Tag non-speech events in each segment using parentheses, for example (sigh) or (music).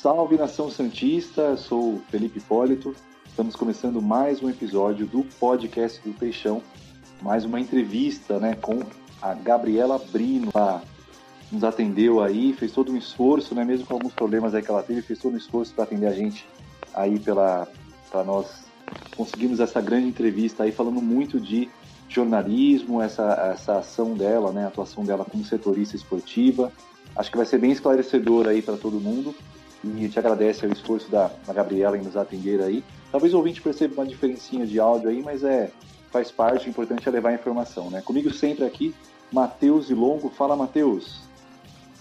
Salve nação Santista, sou Felipe Hipólito. Estamos começando mais um episódio do podcast do Peixão, mais uma entrevista né, com a Gabriela Brino. Ela nos atendeu aí, fez todo um esforço, né, mesmo com alguns problemas aí que ela teve, fez todo um esforço para atender a gente aí pela para nós conseguimos essa grande entrevista aí falando muito de jornalismo, essa, essa ação dela, né, a atuação dela como setorista esportiva. Acho que vai ser bem esclarecedor aí para todo mundo e te agradece o esforço da, da Gabriela em nos atender aí. Talvez o ouvinte perceba uma diferencinha de áudio aí, mas é faz parte, o importante é levar a informação, né? Comigo sempre aqui, Matheus e Longo. Fala, Matheus.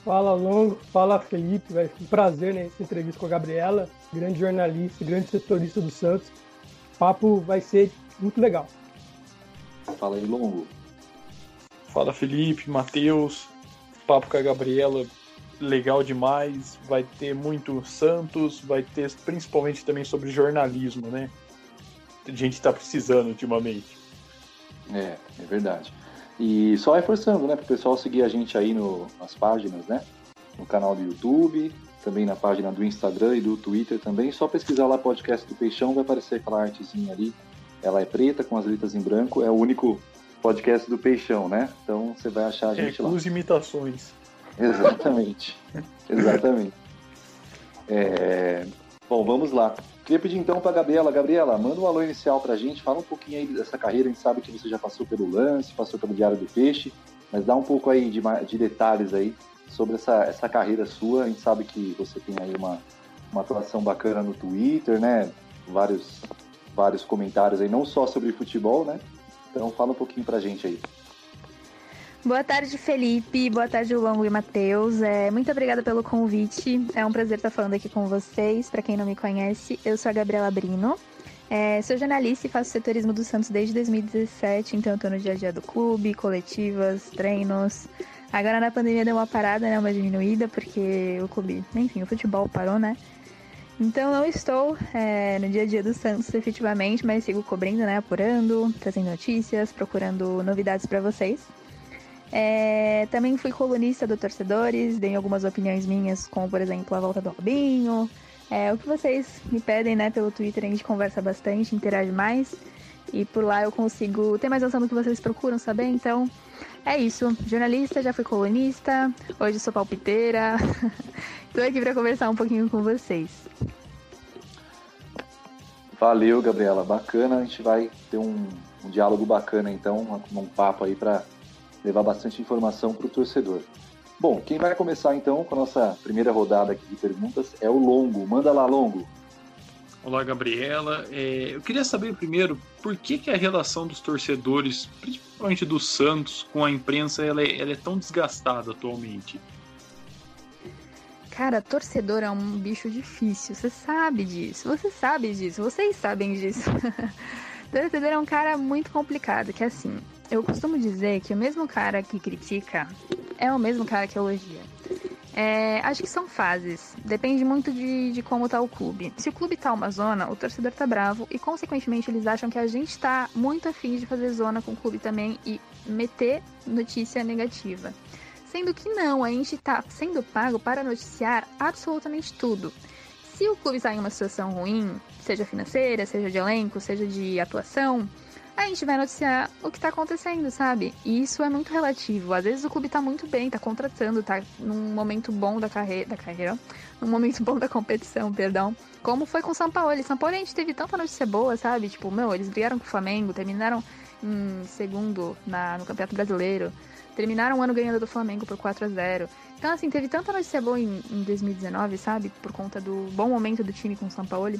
Fala, Longo. Fala, Felipe. Vai um prazer né, essa entrevista com a Gabriela, grande jornalista, grande setorista do Santos. O papo vai ser muito legal. Fala aí, Longo. Fala, Felipe, Matheus. Papo com a Gabriela legal demais, vai ter muito Santos, vai ter principalmente também sobre jornalismo, né? A gente está precisando ultimamente. É, é verdade. E só reforçando, né, para o pessoal seguir a gente aí no, nas páginas, né? No canal do YouTube, também na página do Instagram e do Twitter também. Só pesquisar lá podcast do Peixão, vai aparecer aquela artezinha ali. Ela é preta com as letras em branco, é o único podcast do Peixão, né? Então você vai achar a é, gente é, lá. Com imitações. (laughs) Exatamente. Exatamente. É... Bom, vamos lá. Queria pedir então para Gabriela. Gabriela, manda um alô inicial para a gente. Fala um pouquinho aí dessa carreira. A gente sabe que você já passou pelo lance, passou pelo Diário do Peixe, mas dá um pouco aí de, de detalhes aí sobre essa, essa carreira sua. A gente sabe que você tem aí uma, uma atuação bacana no Twitter, né? Vários, vários comentários aí, não só sobre futebol, né? Então fala um pouquinho para a gente aí. Boa tarde, Felipe. Boa tarde, Longo e Matheus. É, muito obrigada pelo convite. É um prazer estar falando aqui com vocês. Para quem não me conhece, eu sou a Gabriela Brino. É, sou jornalista e faço setorismo do Santos desde 2017, então eu tô no dia a dia do clube, coletivas, treinos. Agora na pandemia deu uma parada, né, uma diminuída, porque o clube, enfim, o futebol parou, né? Então não estou é, no dia a dia do Santos efetivamente, mas sigo cobrindo, né, apurando, trazendo notícias, procurando novidades para vocês. É, também fui colunista do Torcedores, dei algumas opiniões minhas, como por exemplo a volta do Robinho. É, o que vocês me pedem né, pelo Twitter, a gente conversa bastante, interage mais. E por lá eu consigo ter mais noção do que vocês procuram saber. Então é isso. Jornalista, já fui colunista, hoje sou palpiteira. (laughs) Estou aqui para conversar um pouquinho com vocês. Valeu, Gabriela. Bacana. A gente vai ter um, um diálogo bacana, então, um, papo aí para levar bastante informação para o torcedor. Bom, quem vai começar então com a nossa primeira rodada aqui de perguntas é o Longo. Manda lá, Longo. Olá, Gabriela. É, eu queria saber primeiro por que, que a relação dos torcedores, principalmente do Santos, com a imprensa, ela é, ela é tão desgastada atualmente. Cara, torcedor é um bicho difícil. Você sabe disso. Você sabe disso. Vocês sabem disso. (laughs) torcedor é um cara muito complicado, que é assim, eu costumo dizer que o mesmo cara que critica é o mesmo cara que elogia. É, acho que são fases. Depende muito de, de como tá o clube. Se o clube tá uma zona, o torcedor tá bravo e, consequentemente, eles acham que a gente tá muito afim de fazer zona com o clube também e meter notícia negativa. Sendo que não, a gente tá sendo pago para noticiar absolutamente tudo. Se o clube está em uma situação ruim, seja financeira, seja de elenco, seja de atuação, a gente vai noticiar o que tá acontecendo, sabe? E isso é muito relativo. Às vezes o clube tá muito bem, tá contratando, tá num momento bom da carreira, da carreira, num momento (laughs) bom da competição, perdão. Como foi com o São Paulo. São Paulo a gente teve tanta notícia boa, sabe? Tipo, meu, eles brigaram com o Flamengo, terminaram em segundo na, no Campeonato Brasileiro. Terminaram o ano ganhando do Flamengo por 4 a 0 Então, assim, teve tanta notícia boa em, em 2019, sabe? Por conta do bom momento do time com o São Paulo.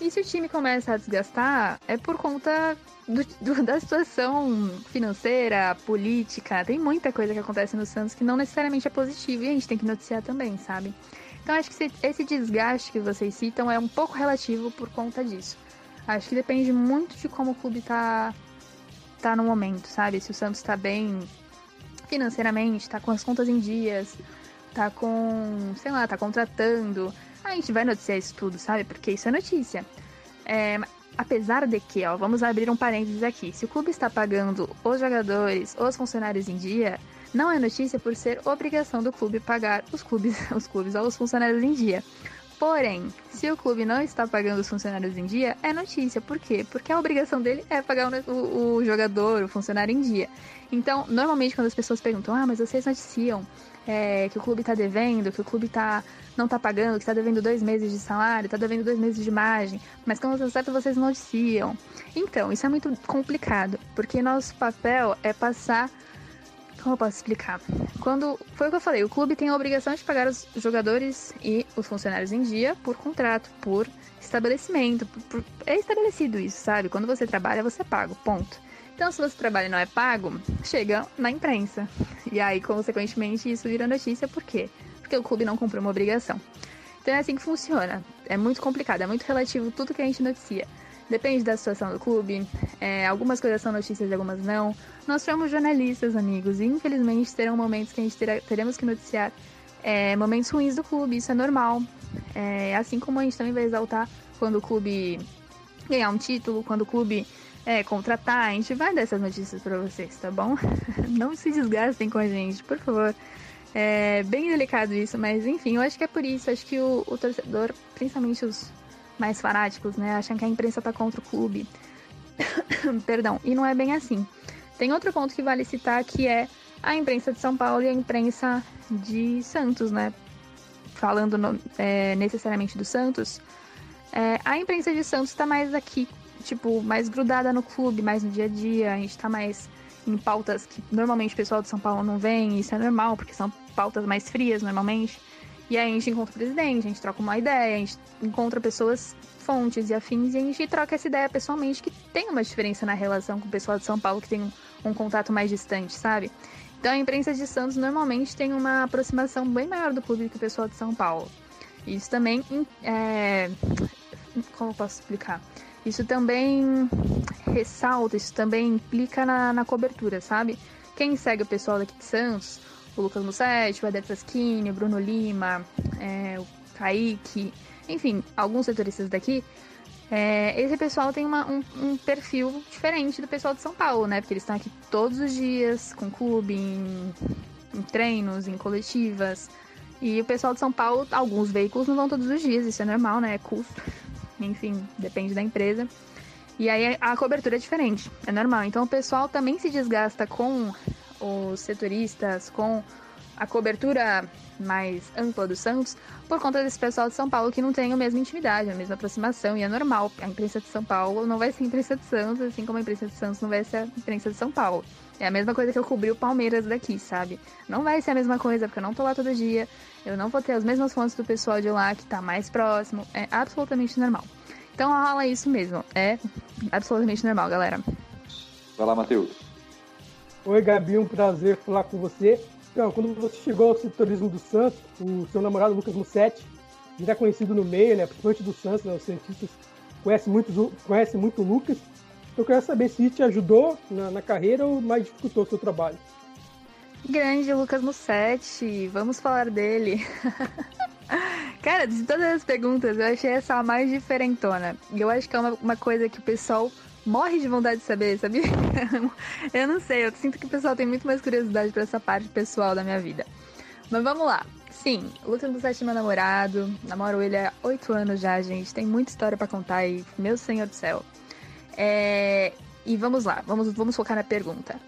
E se o time começa a desgastar, é por conta do, do, (laughs) da situação financeira, política. Tem muita coisa que acontece no Santos que não necessariamente é positiva e a gente tem que noticiar também, sabe? Então acho que esse desgaste que vocês citam é um pouco relativo por conta disso. Acho que depende muito de como o clube tá, tá no momento, sabe? Se o Santos tá bem financeiramente, tá com as contas em dias, tá com, sei lá, tá contratando a gente vai noticiar isso tudo, sabe? Porque isso é notícia. É, apesar de que, ó, vamos abrir um parênteses aqui. Se o clube está pagando os jogadores, os funcionários em dia, não é notícia por ser obrigação do clube pagar os clubes, (laughs) os clubes aos funcionários em dia. Porém, se o clube não está pagando os funcionários em dia, é notícia. Por quê? Porque a obrigação dele é pagar o, o jogador, o funcionário em dia. Então, normalmente quando as pessoas perguntam, ah, mas vocês noticiam é, que o clube está devendo, que o clube tá, não está pagando, que está devendo dois meses de salário, está devendo dois meses de margem, mas quando você sabe, vocês noticiam. Então, isso é muito complicado, porque nosso papel é passar como eu posso explicar? Quando foi o que eu falei, o clube tem a obrigação de pagar os jogadores e os funcionários em dia por contrato, por estabelecimento. Por, por, é estabelecido isso, sabe? Quando você trabalha, você paga, ponto. Então, se você trabalha e não é pago, chega na imprensa. E aí, consequentemente, isso vira notícia, por quê? Porque o clube não cumpriu uma obrigação. Então é assim que funciona. É muito complicado, é muito relativo tudo que a gente noticia. Depende da situação do clube. É, algumas coisas são notícias e algumas não. Nós somos jornalistas, amigos, e infelizmente terão momentos que a gente terá, teremos que noticiar é, momentos ruins do clube. Isso é normal. É, assim como a gente também vai exaltar quando o clube ganhar um título, quando o clube é, contratar, a gente vai dar essas notícias para vocês, tá bom? (laughs) Não se desgastem com a gente, por favor. É bem delicado isso, mas enfim, eu acho que é por isso. Acho que o, o torcedor, principalmente os mais fanáticos, né? Acham que a imprensa tá contra o clube. (coughs) Perdão, e não é bem assim. Tem outro ponto que vale citar que é a imprensa de São Paulo e a imprensa de Santos, né? Falando no, é, necessariamente do Santos, é, a imprensa de Santos tá mais aqui, tipo, mais grudada no clube, mais no dia a dia, a gente tá mais em pautas que normalmente o pessoal de São Paulo não vem, isso é normal, porque são pautas mais frias normalmente. E aí a gente encontra o presidente, a gente troca uma ideia, a gente encontra pessoas, fontes e afins, e a gente troca essa ideia pessoalmente, que tem uma diferença na relação com o pessoal de São Paulo, que tem um, um contato mais distante, sabe? Então a imprensa de Santos normalmente tem uma aproximação bem maior do público que o pessoal de São Paulo. Isso também é... Como eu posso explicar? Isso também ressalta, isso também implica na, na cobertura, sabe? Quem segue o pessoal daqui de Santos o Lucas Mussetti, o Eder Fraschini, o Bruno Lima, é, o Kaique, enfim, alguns setoristas daqui, é, esse pessoal tem uma, um, um, perfil diferente do pessoal de São Paulo, né? Porque eles estão aqui todos os dias, com clube, em, em treinos, em coletivas. E o pessoal de São Paulo, alguns veículos não vão todos os dias, isso é normal, né? É custo. Enfim, depende da empresa. E aí a cobertura é diferente, é normal. Então o pessoal também se desgasta com os setoristas, com a cobertura mais ampla do Santos, por conta desse pessoal de São Paulo que não tem a mesma intimidade, a mesma aproximação, e é normal. A imprensa de São Paulo não vai ser a imprensa de Santos, assim como a imprensa de Santos não vai ser a imprensa de São Paulo. É a mesma coisa que eu cobri o Palmeiras daqui, sabe? Não vai ser a mesma coisa, porque eu não tô lá todo dia, eu não vou ter as mesmas fontes do pessoal de lá que tá mais próximo, é absolutamente normal. Então rola isso mesmo, é absolutamente normal, galera. Vai lá, Matheus. Oi, Gabi, um prazer falar com você. Então, quando você chegou ao setorismo do Santos, o seu namorado Lucas Mussetti, já conhecido no meio, né, principalmente do Santos, né, os cientistas conhecem muito, conhece muito o Lucas. Eu quero saber se isso te ajudou na, na carreira ou mais dificultou o seu trabalho. Grande Lucas Mussetti, vamos falar dele. (laughs) Cara, de todas as perguntas, eu achei essa a mais diferentona. E eu acho que é uma, uma coisa que o pessoal morre de vontade de saber, sabia? (laughs) eu não sei, eu sinto que o pessoal tem muito mais curiosidade para essa parte pessoal da minha vida. Mas vamos lá. Sim, Lucas Bussati é meu namorado, namoro ele há oito anos já, gente. Tem muita história para contar aí, meu senhor do céu. É... E vamos lá, vamos, vamos focar na pergunta.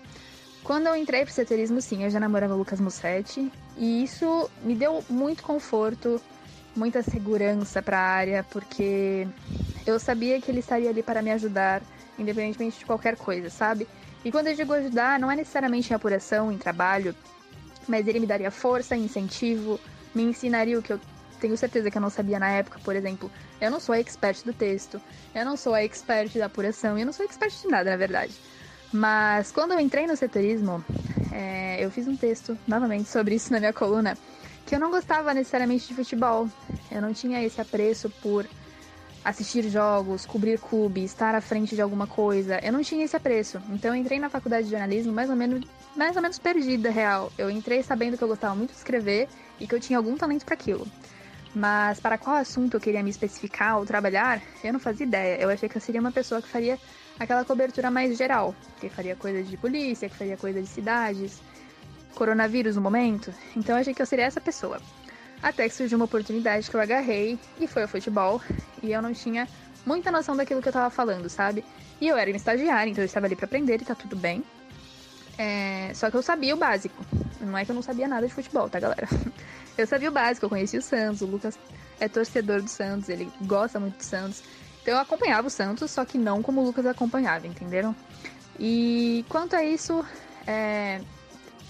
Quando eu entrei pro seterismo, sim, eu já namorava o Lucas Mussetti. E isso me deu muito conforto, muita segurança para a área, porque eu sabia que ele estaria ali para me ajudar independentemente de qualquer coisa, sabe? E quando eu digo ajudar, não é necessariamente em apuração, em trabalho, mas ele me daria força, incentivo, me ensinaria o que eu tenho certeza que eu não sabia na época, por exemplo. Eu não sou a expert do texto, eu não sou a expert da apuração, eu não sou expert de nada, na verdade. Mas quando eu entrei no setorismo, é, eu fiz um texto, novamente, sobre isso na minha coluna, que eu não gostava necessariamente de futebol. Eu não tinha esse apreço por assistir jogos, cobrir clube, estar à frente de alguma coisa. Eu não tinha esse apreço. Então eu entrei na faculdade de jornalismo mais ou menos, mais ou menos perdida, real. Eu entrei sabendo que eu gostava muito de escrever e que eu tinha algum talento para aquilo. Mas para qual assunto eu queria me especificar ou trabalhar, eu não fazia ideia. Eu achei que eu seria uma pessoa que faria aquela cobertura mais geral, que faria coisa de polícia, que faria coisa de cidades, coronavírus no momento. Então eu achei que eu seria essa pessoa. Até que surgiu uma oportunidade que eu agarrei e foi o futebol. E eu não tinha muita noção daquilo que eu tava falando, sabe? E eu era uma estagiária, então eu estava ali para aprender e tá tudo bem. É... Só que eu sabia o básico. Não é que eu não sabia nada de futebol, tá, galera? (laughs) Eu sabia o básico, eu conhecia o Santos, o Lucas é torcedor do Santos, ele gosta muito do Santos. Então eu acompanhava o Santos, só que não como o Lucas acompanhava, entenderam? E quanto a isso, é...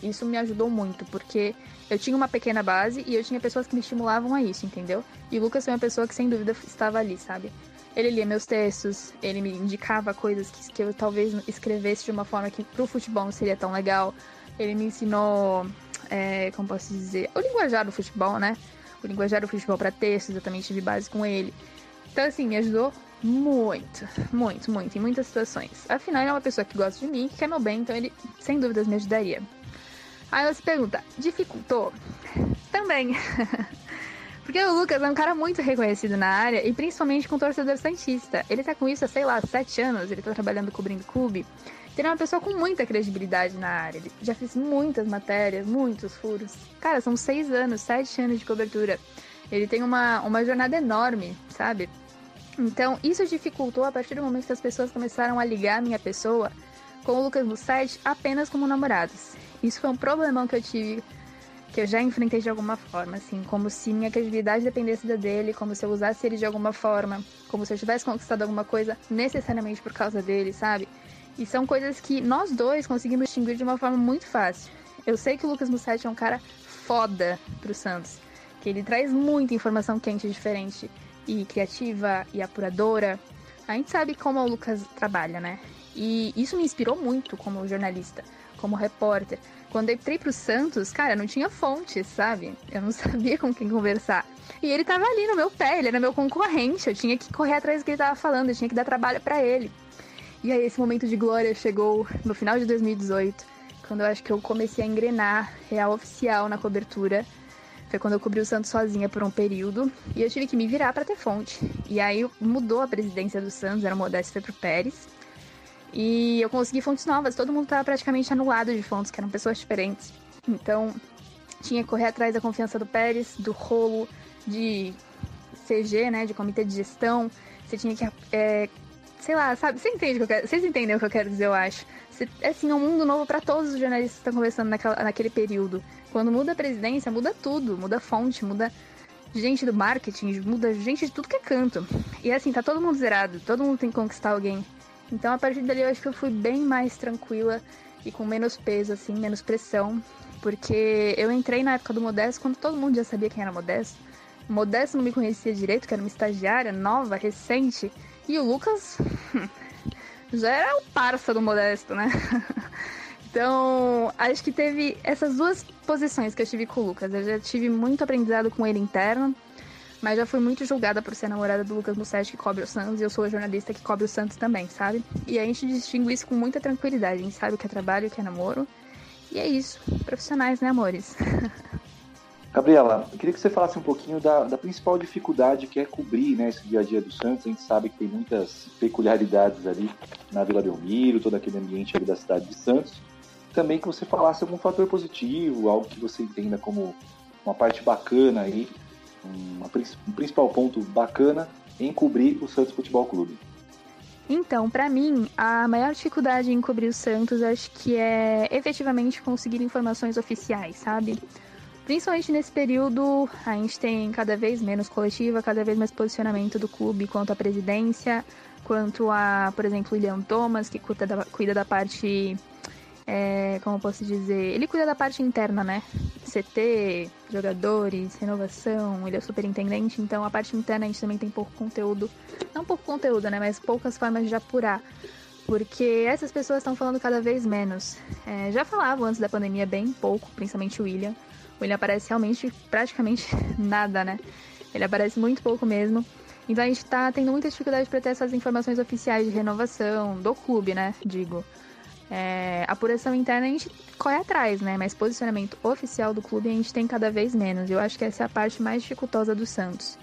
isso me ajudou muito, porque eu tinha uma pequena base e eu tinha pessoas que me estimulavam a isso, entendeu? E o Lucas foi uma pessoa que sem dúvida estava ali, sabe? Ele lia meus textos, ele me indicava coisas que, que eu talvez escrevesse de uma forma que pro futebol não seria tão legal. Ele me ensinou, é, como posso dizer, o linguajar do futebol, né? O linguajar do futebol para textos, eu também tive base com ele. Então, assim, me ajudou muito, muito, muito, em muitas situações. Afinal, ele é uma pessoa que gosta de mim, que quer meu bem, então ele, sem dúvidas, me ajudaria. Aí você pergunta, dificultou? Também. (laughs) Porque o Lucas é um cara muito reconhecido na área e principalmente com o torcedor Santista. Ele tá com isso há, sei lá, sete anos, ele tá trabalhando cobrindo clube. Ele é uma pessoa com muita credibilidade na área. Ele já fez muitas matérias, muitos furos. Cara, são seis anos, sete anos de cobertura. Ele tem uma, uma jornada enorme, sabe? Então, isso dificultou a partir do momento que as pessoas começaram a ligar a minha pessoa com o Lucas site apenas como namorados. Isso foi um problemão que eu tive, que eu já enfrentei de alguma forma, assim, como se minha credibilidade dependesse da dele, como se eu usasse ele de alguma forma, como se eu tivesse conquistado alguma coisa necessariamente por causa dele, sabe? E são coisas que nós dois conseguimos distinguir de uma forma muito fácil. Eu sei que o Lucas Mussetti é um cara foda pro Santos, que ele traz muita informação quente diferente e criativa e apuradora. A gente sabe como o Lucas trabalha, né? E isso me inspirou muito como jornalista, como repórter. Quando eu entrei pro Santos, cara, não tinha fonte, sabe? Eu não (laughs) sabia com quem conversar. E ele tava ali no meu pé, ele era meu concorrente. Eu tinha que correr atrás do que ele tava falando, eu tinha que dar trabalho para ele. E aí esse momento de glória chegou no final de 2018, quando eu acho que eu comecei a engrenar real oficial na cobertura foi quando eu cobri o Santos sozinha por um período e eu tive que me virar para ter fonte. E aí mudou a presidência do Santos, era o Modesto foi pro Pérez. E eu consegui fontes novas, todo mundo tava praticamente anulado de fontes, que eram pessoas diferentes. Então, tinha que correr atrás da confiança do Pérez, do rolo de CG, né, de comitê de gestão. Você tinha que é, sei lá, sabe? Você entende que quero, vocês entendem o que eu quero dizer, eu acho. É assim, é um mundo novo para todos os jornalistas que estão conversando naquela, naquele período. Quando muda a presidência, muda tudo, muda a fonte, muda gente do marketing, muda gente de tudo que é canto. E assim, tá todo mundo zerado, todo mundo tem que conquistar alguém. Então a partir dali eu acho que eu fui bem mais tranquila e com menos peso, assim, menos pressão. Porque eu entrei na época do Modesto quando todo mundo já sabia quem era Modesto. Modesto não me conhecia direito, que era uma estagiária nova, recente. E o Lucas (laughs) já era o parça do Modesto, né? (laughs) Então, acho que teve essas duas posições que eu tive com o Lucas. Eu já tive muito aprendizado com ele interno, mas já fui muito julgada por ser namorada do Lucas Mussetti, que cobre o Santos, e eu sou a jornalista que cobre o Santos também, sabe? E a gente distingue isso com muita tranquilidade. A gente sabe o que é trabalho, o que é namoro. E é isso. Profissionais, né, amores? (laughs) Gabriela, eu queria que você falasse um pouquinho da, da, principal dificuldade que é cobrir né, esse dia a dia do Santos. A gente sabe que tem muitas peculiaridades ali na Vila Belmiro, todo aquele ambiente ali da cidade de Santos também que você falasse algum fator positivo, algo que você entenda como uma parte bacana aí, uma, um principal ponto bacana em cobrir o Santos Futebol Clube. Então, para mim, a maior dificuldade em cobrir o Santos acho que é efetivamente conseguir informações oficiais, sabe? Principalmente nesse período, a gente tem cada vez menos coletiva, cada vez mais posicionamento do clube quanto à presidência, quanto a, por exemplo, o William Thomas, que cuida da, cuida da parte é, como posso dizer, ele cuida da parte interna, né? CT, jogadores, renovação, ele é superintendente, então a parte interna a gente também tem pouco conteúdo. Não pouco conteúdo, né? Mas poucas formas de apurar. Porque essas pessoas estão falando cada vez menos. É, já falavam antes da pandemia bem pouco, principalmente o William. William aparece realmente praticamente (laughs) nada, né? Ele aparece muito pouco mesmo. Então a gente tá tendo muita dificuldade para ter essas informações oficiais de renovação do clube, né? Digo. É, apuração interna a gente corre atrás, né? Mas posicionamento oficial do clube a gente tem cada vez menos. Eu acho que essa é a parte mais dificultosa do Santos.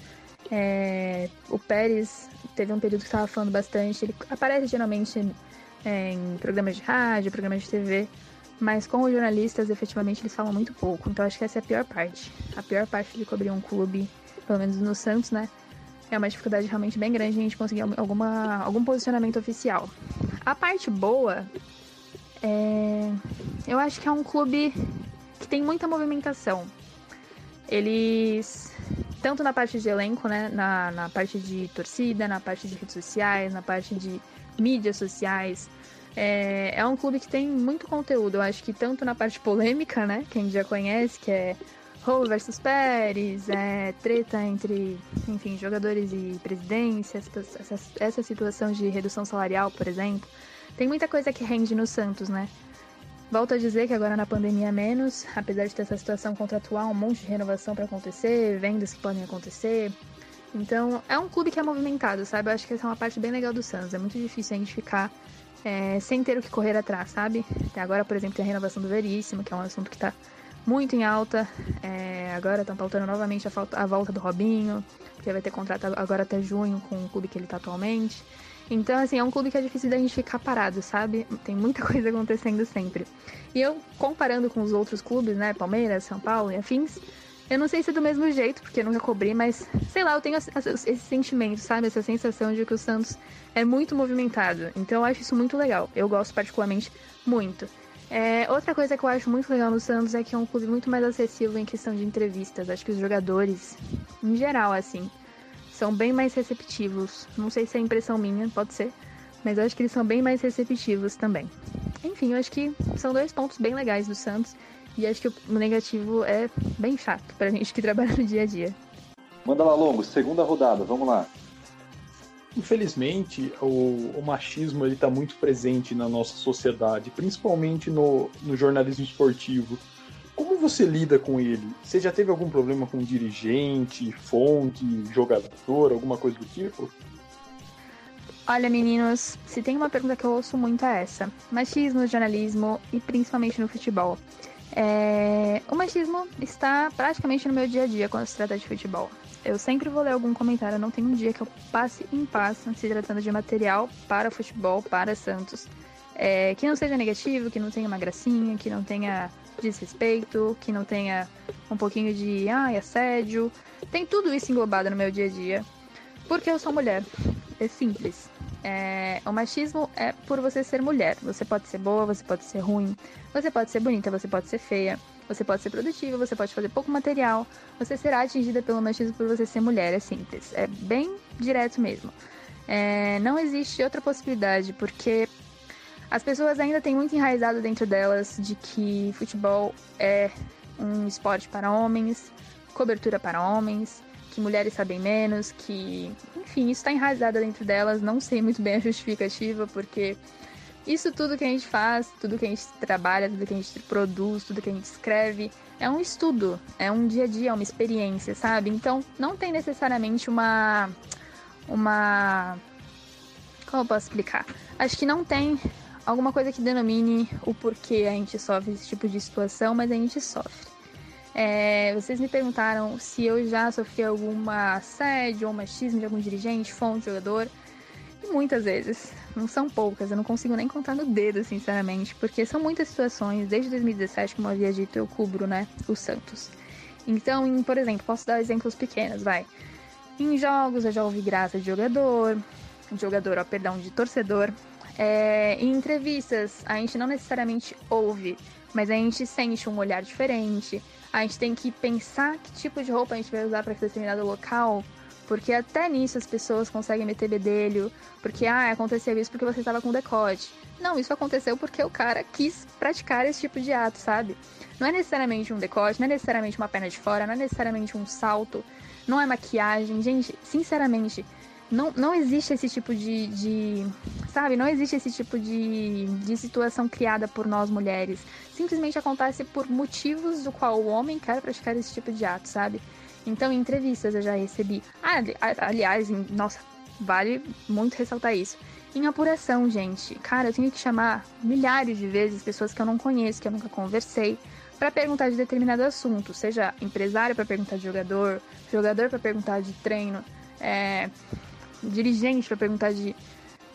É, o Pérez teve um período que estava falando bastante. Ele aparece geralmente é, em programas de rádio, programas de TV, mas com os jornalistas, efetivamente, eles falam muito pouco. Então acho que essa é a pior parte. A pior parte de cobrir um clube, pelo menos no Santos, né? É uma dificuldade realmente bem grande a gente conseguir alguma, algum posicionamento oficial. A parte boa é. Eu acho que é um clube que tem muita movimentação. Eles, tanto na parte de elenco, né? Na, na parte de torcida, na parte de redes sociais, na parte de mídias sociais. É, é um clube que tem muito conteúdo. Eu acho que tanto na parte polêmica, né? Quem já conhece, que é Rowe versus Pérez, é, treta entre, enfim, jogadores e presidência, essa, essa situação de redução salarial, por exemplo. Tem muita coisa que rende no Santos, né? Volto a dizer que agora na pandemia menos, apesar de ter essa situação contratual, um monte de renovação para acontecer, vendas que podem acontecer. Então, é um clube que é movimentado, sabe? Eu acho que essa é uma parte bem legal do Santos. É muito difícil a gente ficar é, sem ter o que correr atrás, sabe? Até agora, por exemplo, tem a renovação do Veríssimo, que é um assunto que está muito em alta. É, agora estão pautando novamente a, falta, a, volta do Robinho, que vai ter contrato agora até junho com o clube que ele está atualmente. Então, assim, é um clube que é difícil da gente ficar parado, sabe? Tem muita (laughs) coisa acontecendo sempre. E eu, comparando com os outros clubes, né? Palmeiras, São Paulo e afins, eu não sei se é do mesmo jeito, porque eu nunca cobri, mas sei lá, eu tenho esse sentimento, sabe? Essa sensação de que o Santos é muito movimentado. Então eu acho isso muito legal. Eu gosto particularmente muito. É, outra coisa que eu acho muito legal no Santos é que é um clube muito mais acessível em questão de entrevistas. Acho que os jogadores, em geral, assim, são bem mais receptivos. Não sei se é impressão minha, pode ser, mas acho que eles são bem mais receptivos também. Enfim, eu acho que são dois pontos bem legais do Santos e acho que o negativo é bem chato pra gente que trabalha no dia a dia. Manda lá, Longo, segunda rodada, vamos lá. Infelizmente, o, o machismo ele está muito presente na nossa sociedade, principalmente no, no jornalismo esportivo. Como você lida com ele? Você já teve algum problema com dirigente, fonte, jogador, alguma coisa do tipo? Olha, meninos, se tem uma pergunta que eu ouço muito é essa: machismo no jornalismo e principalmente no futebol. É... O machismo está praticamente no meu dia a dia quando se trata de futebol. Eu sempre vou ler algum comentário, não tem um dia que eu passe em paz se tratando de material para futebol, para Santos. É... que não seja negativo, que não tenha uma gracinha, que não tenha desrespeito, que não tenha um pouquinho de ai, assédio. Tem tudo isso englobado no meu dia a dia. Porque eu sou mulher. É simples. É, o machismo é por você ser mulher. Você pode ser boa, você pode ser ruim, você pode ser bonita, você pode ser feia, você pode ser produtiva, você pode fazer pouco material. Você será atingida pelo machismo por você ser mulher. É simples. É bem direto mesmo. É, não existe outra possibilidade, porque as pessoas ainda têm muito enraizado dentro delas de que futebol é um esporte para homens, cobertura para homens, que mulheres sabem menos, que, enfim, isso está enraizado dentro delas. Não sei muito bem a justificativa, porque isso tudo que a gente faz, tudo que a gente trabalha, tudo que a gente produz, tudo que a gente escreve, é um estudo, é um dia a dia, é uma experiência, sabe? Então, não tem necessariamente uma. Uma. Como eu posso explicar? Acho que não tem alguma coisa que denomine o porquê a gente sofre esse tipo de situação, mas a gente sofre. É, vocês me perguntaram se eu já sofri alguma assédio ou machismo de algum dirigente, fonte, jogador. E muitas vezes. Não são poucas, eu não consigo nem contar no dedo, sinceramente, porque são muitas situações. Desde 2017, como eu havia dito, eu cubro, né, o Santos. Então, em, por exemplo, posso dar exemplos pequenos, vai. Em jogos eu já ouvi graça de jogador, de jogador, ó, perdão, de torcedor, é, em entrevistas, a gente não necessariamente ouve, mas a gente sente um olhar diferente. A gente tem que pensar que tipo de roupa a gente vai usar para determinado local, porque até nisso as pessoas conseguem meter bedelho, porque ah, aconteceu isso porque você estava com decote. Não, isso aconteceu porque o cara quis praticar esse tipo de ato, sabe? Não é necessariamente um decote, não é necessariamente uma perna de fora, não é necessariamente um salto, não é maquiagem. Gente, sinceramente, não, não existe esse tipo de, de, Sabe? Não existe esse tipo de, de situação criada por nós mulheres. Simplesmente acontece por motivos do qual o homem quer praticar esse tipo de ato, sabe? Então, em entrevistas eu já recebi. Ah, aliás, nossa, vale muito ressaltar isso. Em apuração, gente, cara, eu tenho que chamar milhares de vezes pessoas que eu não conheço, que eu nunca conversei, para perguntar de determinado assunto, seja empresário para perguntar de jogador, jogador para perguntar de treino, é, dirigente para perguntar de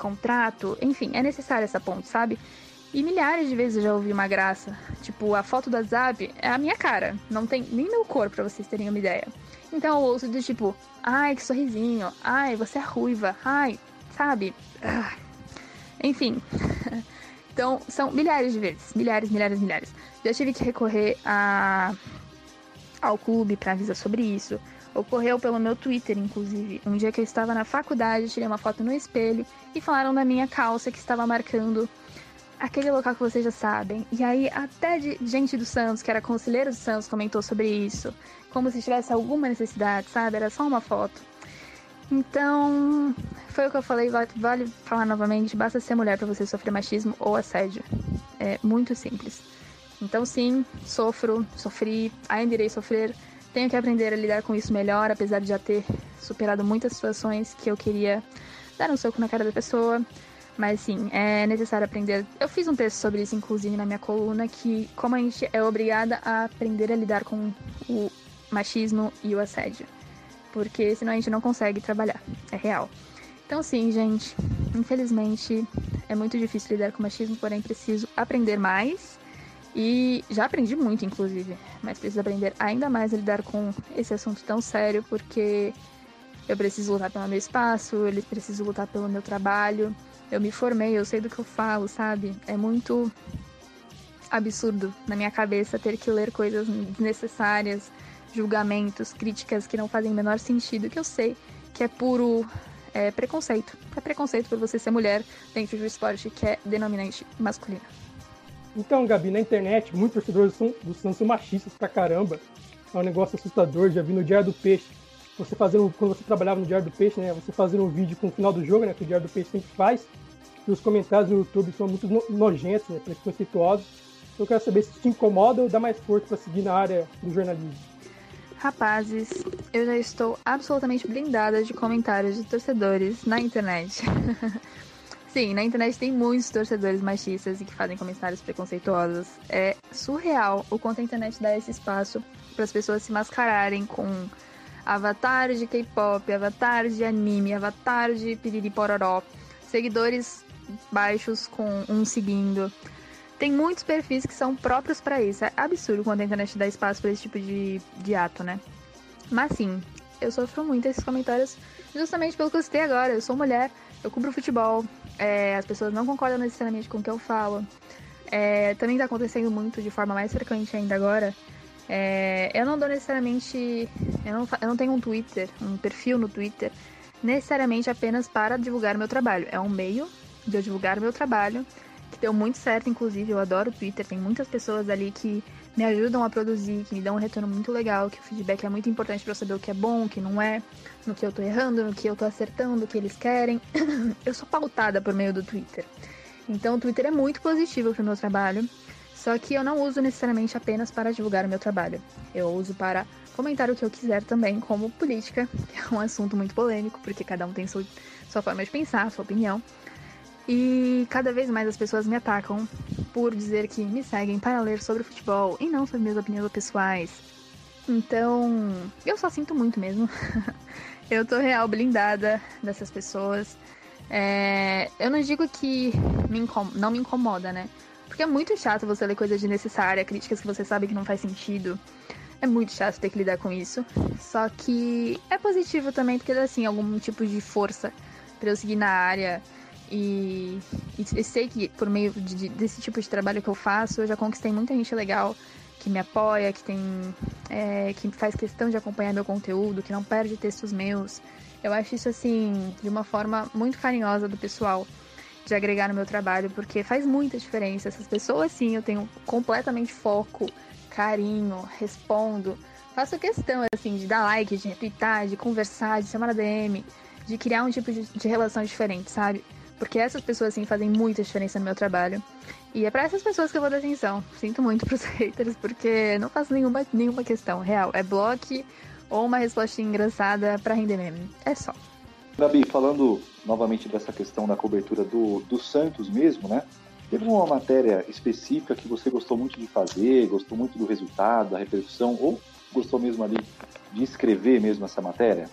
contrato, enfim, é necessária essa ponte, sabe? E milhares de vezes eu já ouvi uma graça. Tipo, a foto da Zap é a minha cara. Não tem nem meu corpo, pra vocês terem uma ideia. Então eu ouço do tipo, ai, que sorrisinho. Ai, você é ruiva. Ai, sabe? Ah. Enfim. (laughs) então, são milhares de vezes. Milhares, milhares, milhares. Já tive que recorrer a... ao clube para avisar sobre isso. Ocorreu pelo meu Twitter, inclusive. Um dia que eu estava na faculdade, tirei uma foto no espelho e falaram da minha calça que estava marcando aquele local que vocês já sabem. E aí, até de gente do Santos, que era conselheiro do Santos, comentou sobre isso. Como se tivesse alguma necessidade, sabe? Era só uma foto. Então, foi o que eu falei, vale, falar novamente, basta ser mulher para você sofrer machismo ou assédio. É muito simples. Então sim, sofro, sofri, ainda irei sofrer. Tenho que aprender a lidar com isso melhor, apesar de já ter superado muitas situações que eu queria dar um soco na cara da pessoa. Mas sim, é necessário aprender. Eu fiz um texto sobre isso, inclusive, na minha coluna, que como a gente é obrigada a aprender a lidar com o machismo e o assédio porque senão a gente não consegue trabalhar. É real. Então, sim, gente, infelizmente é muito difícil lidar com machismo, porém preciso aprender mais. E já aprendi muito, inclusive, mas preciso aprender ainda mais a lidar com esse assunto tão sério, porque eu preciso lutar pelo meu espaço, eu preciso lutar pelo meu trabalho. Eu me formei, eu sei do que eu falo, sabe? É muito absurdo na minha cabeça ter que ler coisas desnecessárias, julgamentos, críticas que não fazem o menor sentido, que eu sei que é puro é, preconceito. É preconceito por você ser mulher dentro de um esporte que é denominante masculino. Então, Gabi, na internet, muitos torcedores do Santos são machistas pra caramba. É um negócio assustador, já vi no Diário do Peixe. Você fazendo, quando você trabalhava no Diário do Peixe, né? Você fazendo um vídeo com o final do jogo, né? Que o Diário do Peixe sempre faz. E os comentários no YouTube são muito nojentos, né? Preconceituosos. Eu quero saber se te incomoda ou dá mais força para seguir na área do jornalismo. Rapazes, eu já estou absolutamente blindada de comentários de torcedores na internet. (laughs) Sim, na internet tem muitos torcedores machistas e que fazem comentários preconceituosos. É surreal o quanto a internet dá esse espaço para as pessoas se mascararem com avatares de K-pop, avatares de anime, avatares de piriri pororó, seguidores baixos com um seguindo. Tem muitos perfis que são próprios para isso. É absurdo quando a internet dá espaço para esse tipo de, de ato, né? Mas sim, eu sofro muito esses comentários justamente pelo que eu citei agora. Eu sou mulher, eu cubro futebol, é, as pessoas não concordam necessariamente com o que eu falo. É, também tá acontecendo muito de forma mais frequente ainda agora. É, eu não dou necessariamente. Eu não, eu não tenho um Twitter, um perfil no Twitter, necessariamente apenas para divulgar meu trabalho. É um meio de eu divulgar meu trabalho que deu muito certo, inclusive. Eu adoro o Twitter, tem muitas pessoas ali que me ajudam a produzir, que me dão um retorno muito legal, que o feedback é muito importante para eu saber o que é bom, o que não é, no que eu tô errando, no que eu tô acertando, o que eles querem. (clears throat) eu sou pautada por meio do Twitter. Então o Twitter é muito positivo pro meu trabalho, só que eu não uso necessariamente apenas para divulgar o meu trabalho. Eu uso para comentar o que eu quiser também, como política, (laughs) que é um assunto muito polêmico, porque cada um tem sua, sua forma de pensar, sua opinião. E cada vez mais as pessoas me atacam por dizer que me seguem para ler sobre futebol e não sobre minhas opiniões pessoais. Então, eu só sinto muito mesmo. (laughs) eu tô real blindada dessas pessoas. É, eu não digo que me não me incomoda, né? Porque é muito chato você ler coisas desnecessárias, críticas que você sabe que não faz sentido. É muito chato ter que lidar com isso. Só que é positivo também, porque dá assim algum tipo de força para eu seguir na área e, e sei que por meio de, desse tipo de trabalho que eu faço, eu já conquistei muita gente legal que me apoia, que tem. É, que faz questão de acompanhar meu conteúdo, que não perde textos meus. Eu acho isso assim, de uma forma muito carinhosa do pessoal de agregar no meu trabalho, porque faz muita diferença. Essas pessoas, sim, eu tenho completamente foco, carinho, respondo. Faço questão, assim, de dar like, de retweetar, de conversar, de chamar a DM, de criar um tipo de, de relação diferente, sabe? Porque essas pessoas, assim, fazem muita diferença no meu trabalho. E é para essas pessoas que eu vou dar atenção. Sinto muito pros (laughs) haters, porque não faço nenhuma, nenhuma questão real. É bloco ou uma resposta engraçada para render meme. É só. Gabi, falando novamente dessa questão da cobertura do, do Santos mesmo, né? Teve uma matéria específica que você gostou muito de fazer, gostou muito do resultado, da repercussão, ou gostou mesmo ali de escrever mesmo essa matéria?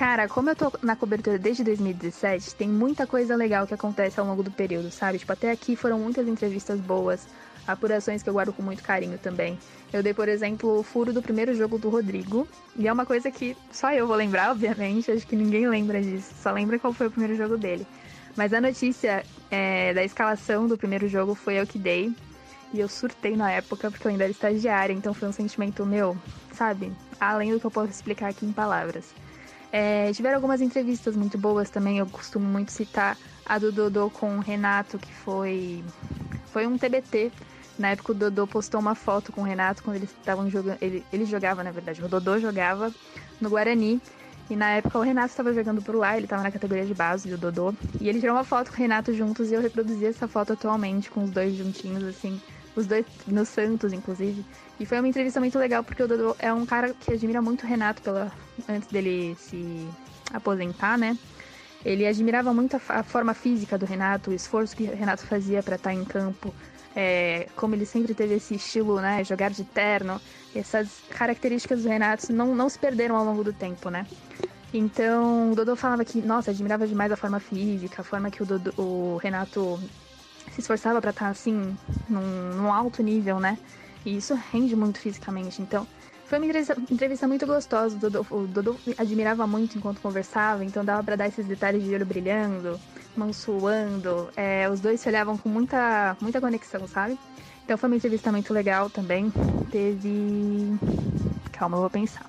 Cara, como eu tô na cobertura desde 2017, tem muita coisa legal que acontece ao longo do período, sabe? Tipo, até aqui foram muitas entrevistas boas, apurações que eu guardo com muito carinho também. Eu dei, por exemplo, o furo do primeiro jogo do Rodrigo, e é uma coisa que só eu vou lembrar, obviamente, acho que ninguém lembra disso, só lembra qual foi o primeiro jogo dele. Mas a notícia é, da escalação do primeiro jogo foi eu que dei, e eu surtei na época porque eu ainda era estagiária, então foi um sentimento meu, sabe? Além do que eu posso explicar aqui em palavras. É, tiveram algumas entrevistas muito boas também, eu costumo muito citar a do Dodô com o Renato, que foi, foi um TBT. Na época o Dodô postou uma foto com o Renato quando eles estavam jogando. Ele, ele jogava, na verdade, o Dodô jogava no Guarani. E na época o Renato estava jogando por lá, ele estava na categoria de base do Dodô. E ele tirou uma foto com o Renato juntos e eu reproduzi essa foto atualmente com os dois juntinhos, assim os dois no Santos, inclusive. E foi uma entrevista muito legal, porque o Dodô é um cara que admira muito o Renato pela, antes dele se aposentar, né? Ele admirava muito a, a forma física do Renato, o esforço que o Renato fazia para estar tá em campo, é, como ele sempre teve esse estilo, né? Jogar de terno. Essas características do Renato não, não se perderam ao longo do tempo, né? Então, o Dodô falava que, nossa, admirava demais a forma física, a forma que o, Dodô, o Renato se esforçava para estar tá, assim, num, num, alto nível, né? E isso rende muito fisicamente. Então, foi uma entrevista, muito gostosa. O Dodô, o Dodô, admirava muito enquanto conversava, então dava para dar esses detalhes de olho brilhando, mão suando. É, os dois se olhavam com muita, muita conexão, sabe? Então foi uma entrevista muito legal também. Teve. Calma, eu vou pensar.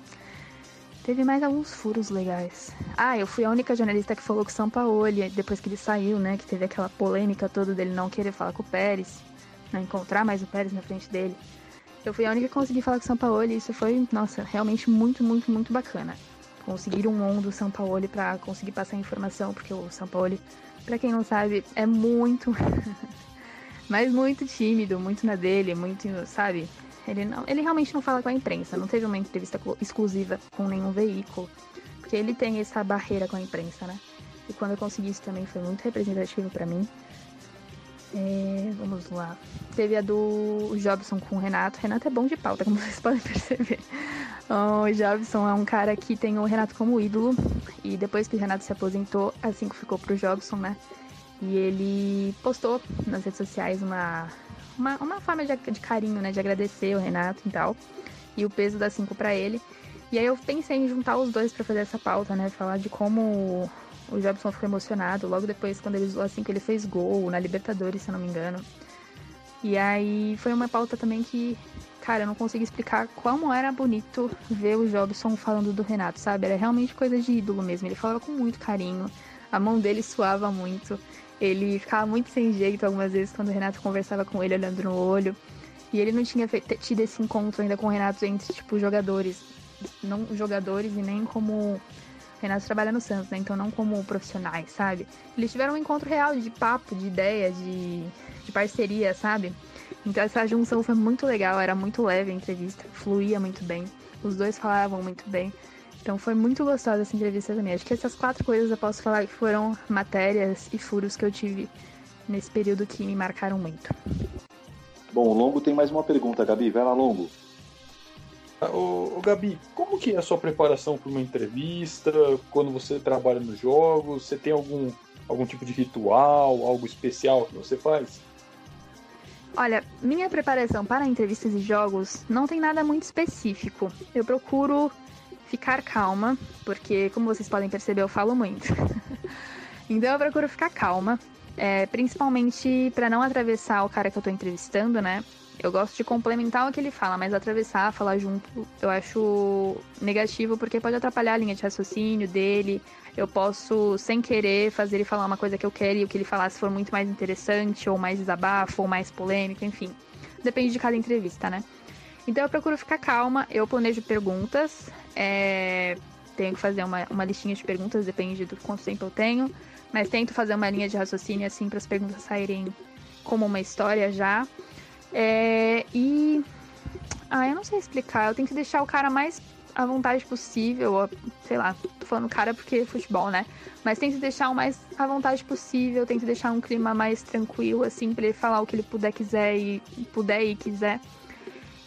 Teve mais alguns furos legais. Ah, eu fui a única jornalista que falou com o Sampaoli depois que ele saiu, né? Que teve aquela polêmica toda dele não querer falar com o Pérez, não encontrar mais o Pérez na frente dele. Eu fui a única que consegui falar com o Sampaoli e isso foi, nossa, realmente muito, muito, muito bacana. Conseguir um on do Sampaoli para conseguir passar informação, porque o Sampaoli, para quem não sabe, é muito, (laughs) mas muito tímido, muito na dele, muito, sabe? Ele, não, ele realmente não fala com a imprensa, não teve uma entrevista exclusiva com nenhum veículo, porque ele tem essa barreira com a imprensa, né? E quando eu consegui isso também foi muito representativo para mim. É, vamos lá. Teve a do Jobson com o Renato. Renato é bom de pauta, como (laughs) vocês podem perceber. O Jobson é um cara que tem o Renato como ídolo. E depois que o Renato se aposentou, assim que ficou pro Jobson, né? E ele postou nas redes sociais uma, uma, uma forma de, de carinho, né? De agradecer o Renato e tal. E o peso da 5 para ele. E aí eu pensei em juntar os dois para fazer essa pauta, né? Falar de como o Jobson ficou emocionado logo depois, quando ele assim que ele fez gol na Libertadores, se eu não me engano. E aí foi uma pauta também que, cara, eu não consigo explicar como era bonito ver o Jobson falando do Renato, sabe? Era realmente coisa de ídolo mesmo. Ele falava com muito carinho, a mão dele suava muito. Ele ficava muito sem jeito algumas vezes quando o Renato conversava com ele olhando no olho. E ele não tinha tido esse encontro ainda com o Renato entre, tipo, jogadores. Não jogadores e nem como. O Renato trabalha no Santos, né? Então não como profissionais, sabe? Eles tiveram um encontro real de papo, de ideia, de, de parceria, sabe? Então essa junção foi muito legal, era muito leve a entrevista, fluía muito bem. Os dois falavam muito bem. Então foi muito gostosa essa entrevista também. Acho que essas quatro coisas eu posso falar que foram matérias e furos que eu tive nesse período que me marcaram muito. Bom, o Longo tem mais uma pergunta, Gabi. Vai lá, Longo. Ô, ô, Gabi, como que é a sua preparação para uma entrevista? Quando você trabalha nos jogos? Você tem algum, algum tipo de ritual, algo especial que você faz? Olha, minha preparação para entrevistas e jogos não tem nada muito específico. Eu procuro ficar calma, porque, como vocês podem perceber, eu falo muito. (laughs) então eu procuro ficar calma, é, principalmente para não atravessar o cara que eu tô entrevistando, né? Eu gosto de complementar o que ele fala, mas atravessar, falar junto, eu acho negativo porque pode atrapalhar a linha de raciocínio dele. Eu posso, sem querer, fazer ele falar uma coisa que eu quero e o que ele falar se for muito mais interessante, ou mais desabafo, ou mais polêmico, enfim. Depende de cada entrevista, né? Então eu procuro ficar calma, eu planejo perguntas, é, tenho que fazer uma, uma listinha de perguntas, depende do quanto tempo eu tenho, mas tento fazer uma linha de raciocínio assim para as perguntas saírem como uma história já. É, e. Ah, eu não sei explicar, eu tenho que deixar o cara mais à vontade possível, sei lá, tô falando cara porque é futebol, né? Mas tento deixar o mais à vontade possível, tento deixar um clima mais tranquilo, assim, pra ele falar o que ele puder quiser e puder e quiser.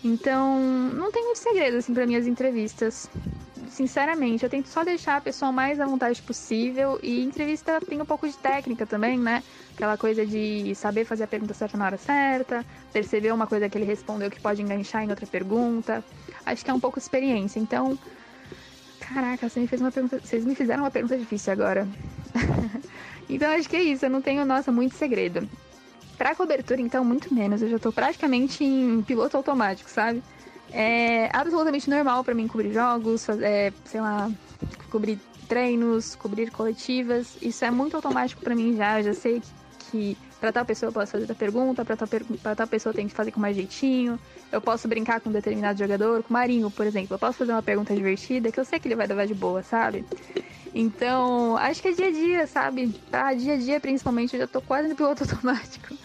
Então, não tem muito segredo, assim, para minhas entrevistas. sinceramente. Eu tento só deixar a pessoa mais à vontade possível. E entrevista tem um pouco de técnica também, né? Aquela coisa de saber fazer a pergunta certa na hora certa, perceber uma coisa que ele respondeu que pode enganchar em outra pergunta. Acho que é um pouco experiência. Então, caraca, você me fez uma pergunta. Vocês me fizeram uma pergunta difícil agora. (laughs) então acho que é isso. Eu não tenho, nossa, muito segredo. Pra cobertura, então, muito menos. Eu já tô praticamente em piloto automático, sabe? É absolutamente normal para mim cobrir jogos, fazer, sei lá, cobrir treinos, cobrir coletivas. Isso é muito automático para mim já. Eu já sei que, que para tal pessoa eu posso fazer a pergunta, para tal, pra tal pessoa tem que fazer com mais jeitinho. Eu posso brincar com um determinado jogador, com o Marinho, por exemplo. Eu posso fazer uma pergunta divertida que eu sei que ele vai levar de boa, sabe? Então, acho que é dia a dia, sabe? Pra dia a dia, principalmente, eu já tô quase no piloto (laughs) automático.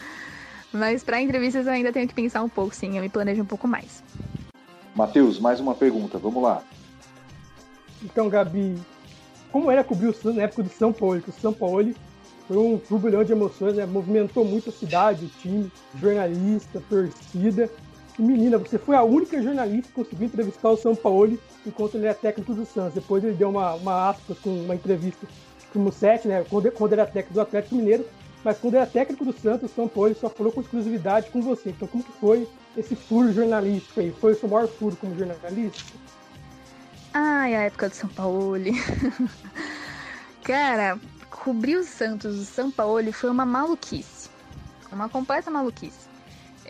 Mas para entrevistas eu ainda tenho que pensar um pouco, sim. Eu me planejo um pouco mais. Matheus, mais uma pergunta, vamos lá. Então, Gabi, como era cobrir o Santos na época do São Paulo? Que o São Paulo foi um turbilhão de emoções, né? movimentou muito a cidade, o time, jornalista, torcida. Menina, você foi a única jornalista que conseguiu entrevistar o São Paulo enquanto ele era técnico do Santos. Depois ele deu uma, uma aspas com uma entrevista com o Musset, né? Quando, quando era técnico do Atlético Mineiro. Mas quando era técnico do Santos, o São Paulo só falou com exclusividade com você. Então como que foi esse furo jornalístico aí? Foi o seu maior furo como jornalista? Ai, a época do São Paulo. (laughs) Cara, cobrir o Santos do São Paulo foi uma maluquice. Uma completa maluquice.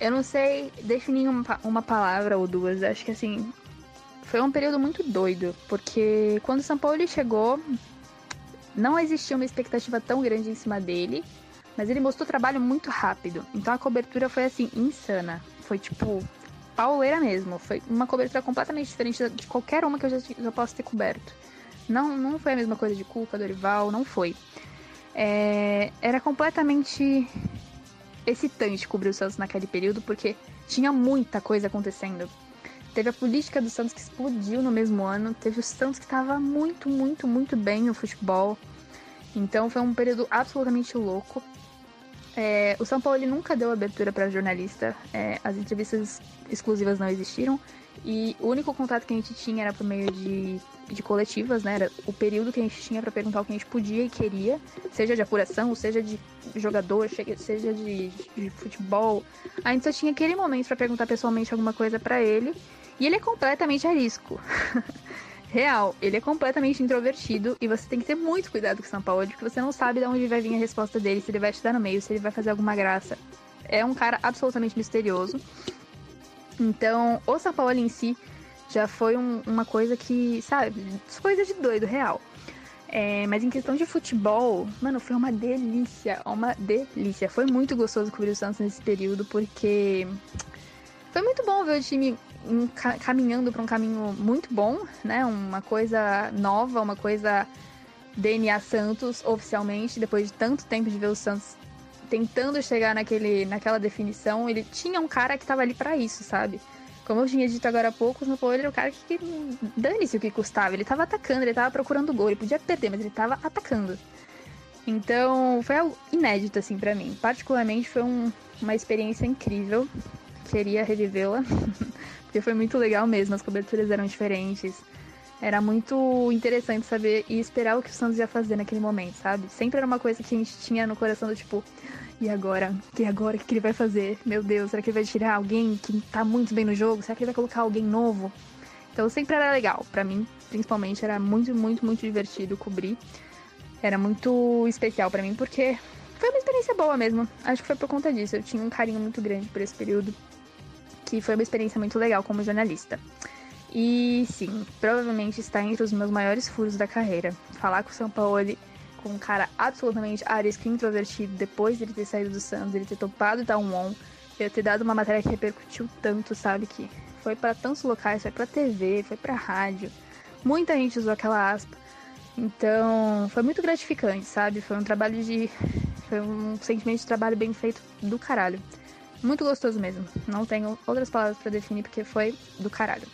Eu não sei definir uma, uma palavra ou duas. Acho que assim. Foi um período muito doido. Porque quando o São Paulo chegou, não existia uma expectativa tão grande em cima dele. Mas ele mostrou trabalho muito rápido. Então a cobertura foi assim, insana. Foi tipo pauleira mesmo. Foi uma cobertura completamente diferente de qualquer uma que eu já, já posso ter coberto. Não, não foi a mesma coisa de Cuca, Dorival, não foi. É, era completamente excitante cobrir o Santos naquele período, porque tinha muita coisa acontecendo. Teve a política do Santos que explodiu no mesmo ano, teve o Santos que estava muito, muito, muito bem no futebol. Então foi um período absolutamente louco. É, o São Paulo ele nunca deu abertura para jornalista, é, as entrevistas exclusivas não existiram e o único contato que a gente tinha era por meio de, de coletivas, né? Era o período que a gente tinha para perguntar o que a gente podia e queria, seja de apuração, seja de jogador, seja de, de futebol. A gente só tinha aquele momento para perguntar pessoalmente alguma coisa para ele e ele é completamente arisco. (laughs) Real, ele é completamente introvertido e você tem que ter muito cuidado com o São Paulo, porque você não sabe de onde vai vir a resposta dele, se ele vai te dar no meio, se ele vai fazer alguma graça. É um cara absolutamente misterioso. Então, o São Paulo em si já foi um, uma coisa que, sabe, coisas de doido, real. É, mas em questão de futebol, mano, foi uma delícia, uma delícia. Foi muito gostoso cobrir o Santos nesse período, porque foi muito bom ver o time caminhando para um caminho muito bom, né? Uma coisa nova, uma coisa DNA Santos oficialmente, depois de tanto tempo de ver o Santos tentando chegar naquele, naquela definição, ele tinha um cara que estava ali para isso, sabe? Como eu tinha dito agora há pouco, o São era o cara que, que dane-se o que custava. Ele estava atacando, ele estava procurando gol, ele podia perder, mas ele estava atacando. Então, foi algo inédito, assim, para mim. Particularmente, foi um, uma experiência incrível. Queria revivê-la. (laughs) porque foi muito legal mesmo, as coberturas eram diferentes. Era muito interessante saber e esperar o que o Santos ia fazer naquele momento, sabe? Sempre era uma coisa que a gente tinha no coração do tipo, e agora? E agora? O que ele vai fazer? Meu Deus, será que ele vai tirar alguém que tá muito bem no jogo? Será que ele vai colocar alguém novo? Então sempre era legal. para mim, principalmente, era muito, muito, muito divertido cobrir. Era muito especial para mim, porque foi uma experiência boa mesmo. Acho que foi por conta disso. Eu tinha um carinho muito grande por esse período que foi uma experiência muito legal como jornalista. E sim, provavelmente está entre os meus maiores furos da carreira. Falar com o São Paulo com um cara absolutamente arisco introvertido depois dele ter saído do Santos, ele ter topado dar um on, ele ter dado uma matéria que repercutiu tanto, sabe? Que foi para tantos locais, foi pra TV, foi pra rádio. Muita gente usou aquela aspa. Então, foi muito gratificante, sabe? Foi um trabalho de. Foi um sentimento de trabalho bem feito do caralho. Muito gostoso mesmo. Não tenho outras palavras para definir porque foi do caralho.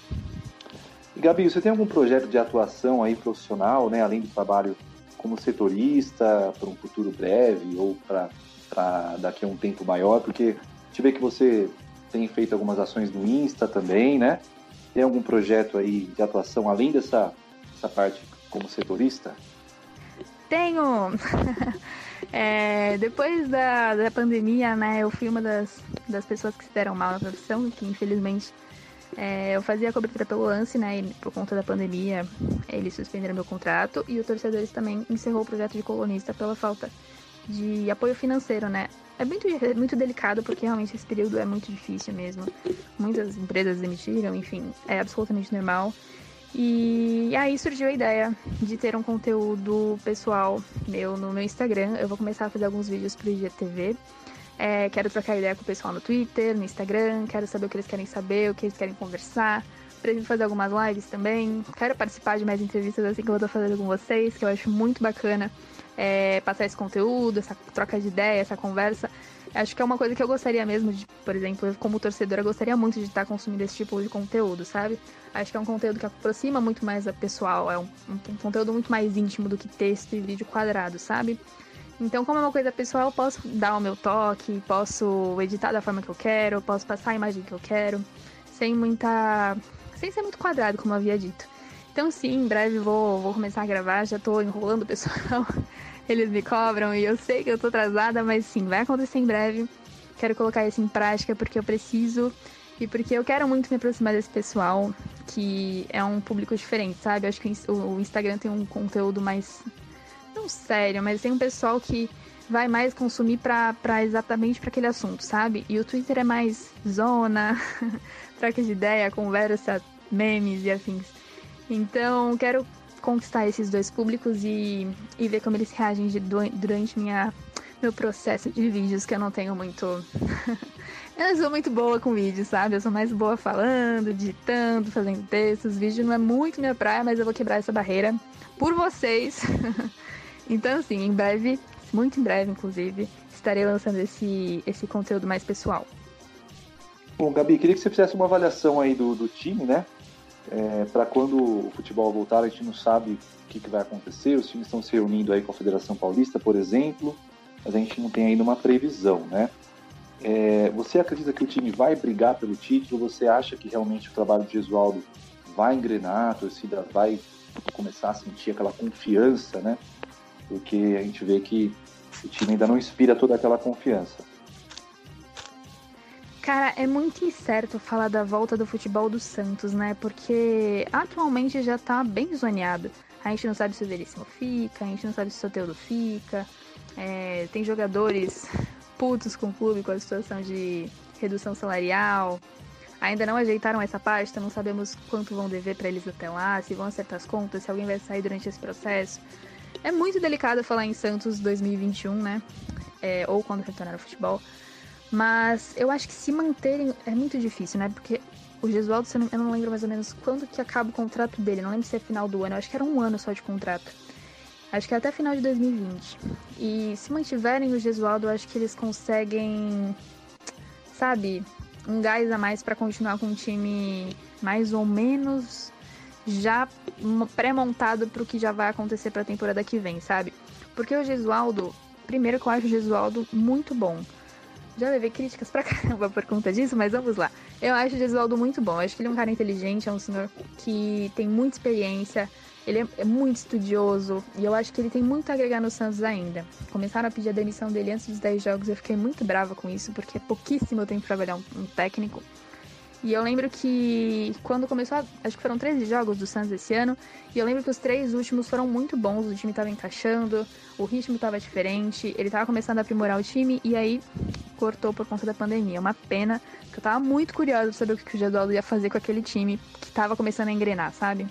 Gabi, você tem algum projeto de atuação aí profissional, né, além do trabalho como setorista, para um futuro breve ou para daqui a um tempo maior? Porque tive que você tem feito algumas ações no Insta também, né? Tem algum projeto aí de atuação além dessa essa parte como setorista? Tenho! (laughs) é, depois da, da pandemia, né, eu fui uma das, das pessoas que se deram mal na profissão, que infelizmente é, eu fazia cobertura pelo lance, né, e por conta da pandemia eles suspenderam meu contrato e o Torcedores também encerrou o projeto de colunista pela falta de apoio financeiro, né. É muito, é muito delicado porque realmente esse período é muito difícil mesmo. Muitas empresas demitiram, enfim, é absolutamente normal. E aí surgiu a ideia de ter um conteúdo pessoal meu no meu Instagram. Eu vou começar a fazer alguns vídeos pro IGTV. É, quero trocar ideia com o pessoal no Twitter, no Instagram, quero saber o que eles querem saber, o que eles querem conversar. Pretendo fazer algumas lives também. Quero participar de mais entrevistas assim que eu tô fazendo com vocês, que eu acho muito bacana é, passar esse conteúdo, essa troca de ideia, essa conversa. Acho que é uma coisa que eu gostaria mesmo de, por exemplo, como torcedora, gostaria muito de estar consumindo esse tipo de conteúdo, sabe? Acho que é um conteúdo que aproxima muito mais a pessoal, é um, um conteúdo muito mais íntimo do que texto e vídeo quadrado, sabe? Então, como é uma coisa pessoal, eu posso dar o meu toque, posso editar da forma que eu quero, posso passar a imagem que eu quero, sem muita. sem ser muito quadrado, como eu havia dito. Então, sim, em breve vou, vou começar a gravar, já tô enrolando o pessoal (laughs) eles me cobram e eu sei que eu tô atrasada, mas sim, vai acontecer em breve. Quero colocar isso em prática porque eu preciso e porque eu quero muito me aproximar desse pessoal que é um público diferente, sabe? Eu acho que o Instagram tem um conteúdo mais sério, mas tem um pessoal que vai mais consumir para exatamente para aquele assunto, sabe? E o Twitter é mais zona, (laughs) troca de ideia, conversa, memes e afins. Então, quero conquistar esses dois públicos e, e ver como eles reagem de, durante minha, meu processo de vídeos, que eu não tenho muito. (laughs) eu não sou muito boa com vídeos, sabe? Eu sou mais boa falando, digitando, fazendo textos. Vídeo não é muito minha praia, mas eu vou quebrar essa barreira por vocês. (laughs) então, assim, em breve, muito em breve, inclusive, estarei lançando esse, esse conteúdo mais pessoal. Bom, Gabi, queria que você fizesse uma avaliação aí do, do time, né? É, para quando o futebol voltar, a gente não sabe o que, que, vai acontecer. Os times estão se reunindo aí com a Federação Paulista, por exemplo, mas a gente não tem ainda uma previsão, né? É, você acredita que o time vai brigar pelo título? Você acha que realmente o trabalho de Gesualdo vai engrenar, a torcida vai começar a sentir aquela confiança, né? Porque a gente vê que o time ainda não inspira toda aquela confiança. Cara, é muito incerto falar da volta do futebol do Santos, né? Porque atualmente já tá bem zoneado. A gente não sabe se o Veríssimo fica, a gente não sabe se o Soteudo fica. É, tem jogadores putos com o clube com a situação de redução salarial. Ainda não ajeitaram essa então não sabemos quanto vão dever para eles até lá, se vão acertar as contas, se alguém vai sair durante esse processo. É muito delicado falar em Santos 2021, né? É, ou quando retornar ao futebol. Mas eu acho que se manterem é muito difícil, né? Porque o Gesualdo, eu não lembro mais ou menos quando que acaba o contrato dele. Não lembro se é final do ano. Eu acho que era um ano só de contrato. Acho que é até final de 2020. E se mantiverem o Gesualdo, eu acho que eles conseguem, sabe, um gás a mais para continuar com um time mais ou menos já pré-montado para o que já vai acontecer para a temporada que vem, sabe? Porque o Gesualdo, primeiro que eu acho o Gesualdo muito bom. Já levei críticas pra (laughs) caramba por conta disso, mas vamos lá. Eu acho o Gesualdo muito bom. Eu acho que ele é um cara inteligente, é um senhor que tem muita experiência, ele é, é muito estudioso e eu acho que ele tem muito a agregar no Santos ainda. Começaram a pedir a demissão dele antes dos 10 jogos, eu fiquei muito brava com isso, porque é pouquíssimo tempo pra um, um técnico. E eu lembro que quando começou, a, acho que foram 13 jogos do Santos esse ano, e eu lembro que os três últimos foram muito bons, o time estava encaixando, o ritmo estava diferente, ele estava começando a aprimorar o time, e aí cortou por conta da pandemia. Uma pena, porque eu tava muito curiosa pra saber o que o Gesualdo ia fazer com aquele time que tava começando a engrenar, sabe?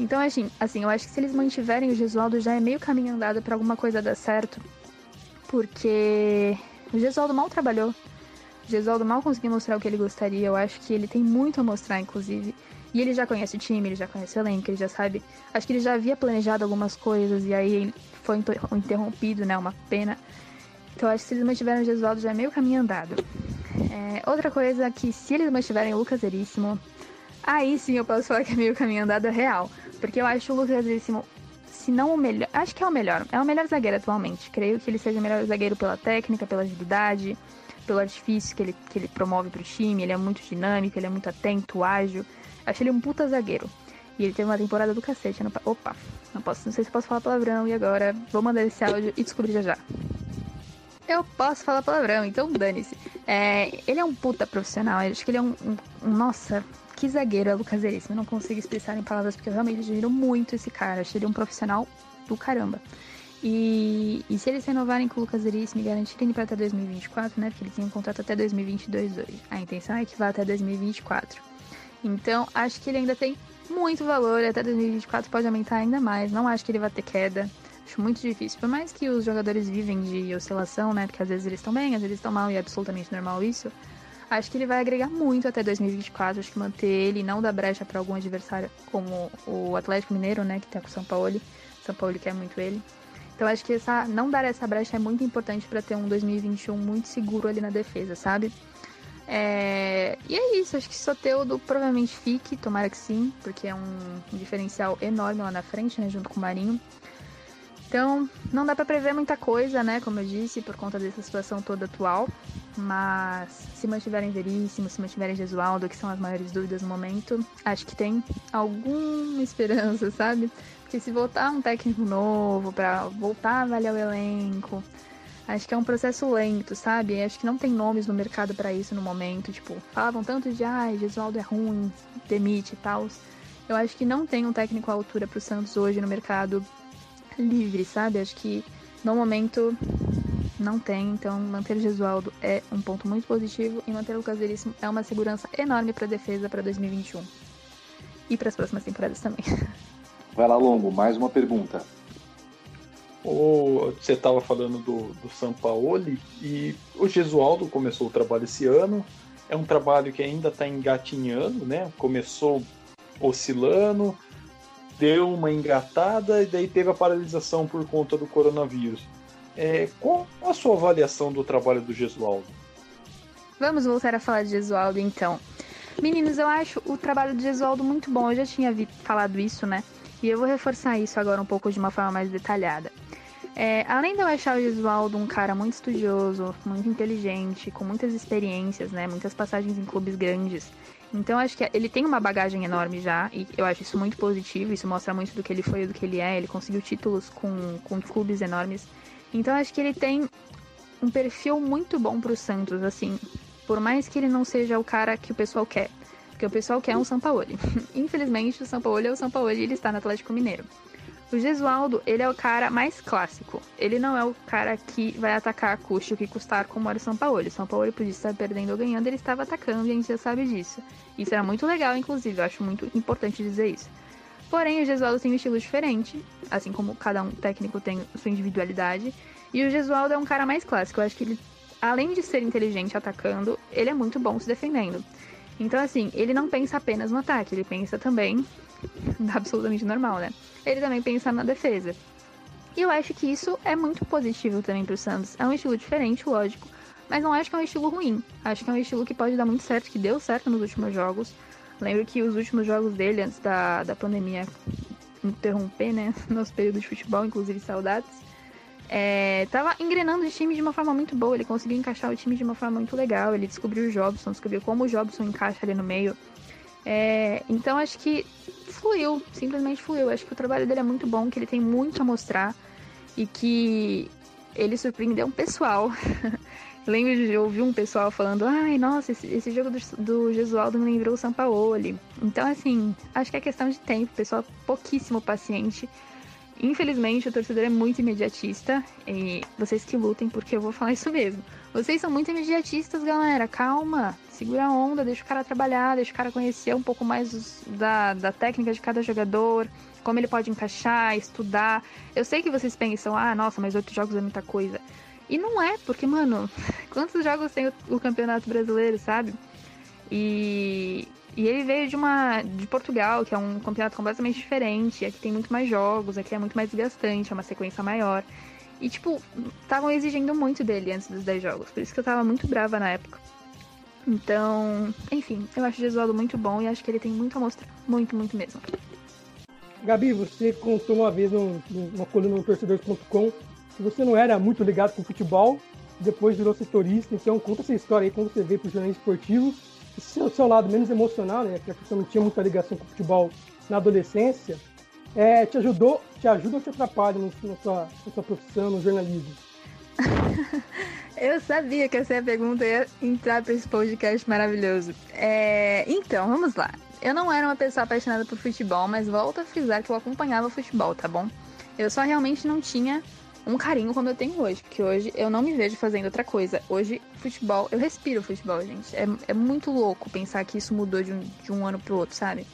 Então, assim, assim, eu acho que se eles mantiverem o Gesualdo já é meio caminho andado para alguma coisa dar certo, porque o Gesualdo mal trabalhou Gesualdo mal conseguiu mostrar o que ele gostaria. Eu acho que ele tem muito a mostrar, inclusive. E ele já conhece o time, ele já conhece o elenco, ele já sabe. Acho que ele já havia planejado algumas coisas e aí foi interrompido, né? Uma pena. Então acho que se eles mantiverem o Gesualdo já é meio caminho andado. É, outra coisa que se eles mantiverem o Lucas Veríssimo, aí sim eu posso falar que é meio caminho andado real. Porque eu acho o Lucas Veríssimo, se não o melhor, acho que é o melhor. É o melhor zagueiro atualmente. Creio que ele seja o melhor zagueiro pela técnica, pela agilidade pelo artifício que ele, que ele promove pro time, ele é muito dinâmico, ele é muito atento, ágil. Acho ele um puta zagueiro. E ele teve uma temporada do cacete. Ano... Opa, não, posso, não sei se posso falar palavrão. E agora vou mandar esse áudio e descobrir já já. Eu posso falar palavrão, então dane-se. É, ele é um puta profissional. Eu acho que ele é um, um, um Nossa, que zagueiro é o Lucas Veríssimo. Eu não consigo expressar em palavras porque eu realmente admiro muito esse cara. Acho ele um profissional do caramba. E, e se eles renovarem com o Lucas Veríssimo e garantirem para até 2024, né? Porque ele tem um contrato até 2022 hoje. A intenção é que vá até 2024. Então, acho que ele ainda tem muito valor. Até 2024 pode aumentar ainda mais. Não acho que ele vai ter queda. Acho muito difícil. Por mais que os jogadores vivem de oscilação, né? Porque às vezes eles estão bem, às vezes estão mal e é absolutamente normal isso. Acho que ele vai agregar muito até 2024. Acho que manter ele não dar brecha para algum adversário como o Atlético Mineiro, né? Que tá com o São Paulo. São Paulo quer muito ele. Então acho que essa, não dar essa brecha é muito importante para ter um 2021 muito seguro ali na defesa, sabe? É... E é isso, acho que Soteudo provavelmente fique, tomara que sim, porque é um diferencial enorme lá na frente, né, junto com o Marinho. Então, não dá para prever muita coisa, né, como eu disse, por conta dessa situação toda atual. Mas se mantiverem Veríssimo, se mantiverem Jesualdo, que são as maiores dúvidas no momento, acho que tem alguma esperança, sabe? Porque se voltar um técnico novo para voltar a avaliar o elenco, acho que é um processo lento, sabe? Acho que não tem nomes no mercado para isso no momento. Tipo, falavam tanto de, ai, Jesualdo é ruim, demite e tal. Eu acho que não tem um técnico à altura pro Santos hoje no mercado livre, sabe? Acho que no momento não tem, então manter Gesualdo é um ponto muito positivo e manter o Lucas Veríssimo é uma segurança enorme para defesa para 2021 e para as próximas temporadas também. (laughs) Vai lá, Longo, mais uma pergunta. O, você estava falando do, do Sampaoli e o Gesualdo começou o trabalho esse ano. É um trabalho que ainda está engatinhando, né? Começou oscilando, deu uma engatada e daí teve a paralisação por conta do coronavírus. É, qual a sua avaliação do trabalho do Gesualdo? Vamos voltar a falar de Gesualdo então. Meninos, eu acho o trabalho do Gesualdo muito bom. Eu já tinha falado isso, né? E eu vou reforçar isso agora um pouco de uma forma mais detalhada. É, além de eu achar o Gesualdo um cara muito estudioso, muito inteligente, com muitas experiências, né? Muitas passagens em clubes grandes. Então acho que ele tem uma bagagem enorme já, e eu acho isso muito positivo, isso mostra muito do que ele foi e do que ele é. Ele conseguiu títulos com, com clubes enormes. Então acho que ele tem um perfil muito bom pro Santos, assim. Por mais que ele não seja o cara que o pessoal quer. Porque o pessoal quer um Sampaoli. (laughs) Infelizmente, o Sampaoli é o Sampaoli e ele está no Atlético Mineiro. O Gesualdo, ele é o cara mais clássico. Ele não é o cara que vai atacar custe o que custar como era o São Paulo. O São Paulo podia estar perdendo ou ganhando, ele estava atacando e a gente já sabe disso. Isso era muito legal, inclusive, eu acho muito importante dizer isso. Porém, o Gesualdo tem um estilo diferente, assim como cada um técnico tem sua individualidade. E o Gesualdo é um cara mais clássico. Eu acho que ele, além de ser inteligente atacando, ele é muito bom se defendendo. Então, assim, ele não pensa apenas no ataque, ele pensa também, (laughs) absolutamente normal, né? Ele também pensa na defesa. E eu acho que isso é muito positivo também pro Santos. É um estilo diferente, lógico, mas não acho que é um estilo ruim. Acho que é um estilo que pode dar muito certo, que deu certo nos últimos jogos. Lembro que os últimos jogos dele, antes da, da pandemia interromper, né? (laughs) Nosso período de futebol, inclusive saudades. É, tava engrenando o time de uma forma muito boa. Ele conseguiu encaixar o time de uma forma muito legal. Ele descobriu o Jobson, descobriu como o Jobson encaixa ali no meio. É, então acho que fluiu, simplesmente fluiu. Acho que o trabalho dele é muito bom, que ele tem muito a mostrar e que ele surpreendeu um pessoal (laughs) Lembro de ouvir um pessoal falando, ai, nossa, esse, esse jogo do, do Gesualdo me lembrou o Sampaoli. Então, assim, acho que é questão de tempo, o pessoal pouquíssimo paciente. Infelizmente, o torcedor é muito imediatista e vocês que lutem, porque eu vou falar isso mesmo. Vocês são muito imediatistas, galera. Calma, segura a onda, deixa o cara trabalhar, deixa o cara conhecer um pouco mais da, da técnica de cada jogador, como ele pode encaixar, estudar. Eu sei que vocês pensam, ah, nossa, mas oito jogos é muita coisa. E não é, porque, mano, (laughs) quantos jogos tem o, o Campeonato Brasileiro, sabe? E, e ele veio de uma de Portugal, que é um campeonato completamente diferente. Aqui tem muito mais jogos, aqui é muito mais desgastante, é uma sequência maior. E, tipo, estavam exigindo muito dele antes dos 10 jogos. Por isso que eu tava muito brava na época. Então, enfim, eu acho o Jesualdo muito bom e acho que ele tem muito a mostrar. Muito, muito mesmo. Gabi, você contou uma vez numa coluna no torcedores.com que você não era muito ligado com futebol, depois virou setorista, então conta essa história aí, como você veio pro jornalismo esportivo seu, seu lado menos emocional, né? Que você não tinha muita ligação com o futebol na adolescência, é, te ajudou, te ajuda ou te atrapalha na sua, na sua profissão, no jornalismo? (laughs) Eu sabia que essa pergunta ia entrar para esse podcast maravilhoso. É, então, vamos lá. Eu não era uma pessoa apaixonada por futebol, mas volto a frisar que eu acompanhava futebol, tá bom? Eu só realmente não tinha um carinho como eu tenho hoje, porque hoje eu não me vejo fazendo outra coisa. Hoje, futebol, eu respiro futebol, gente. É, é muito louco pensar que isso mudou de um, de um ano pro outro, sabe?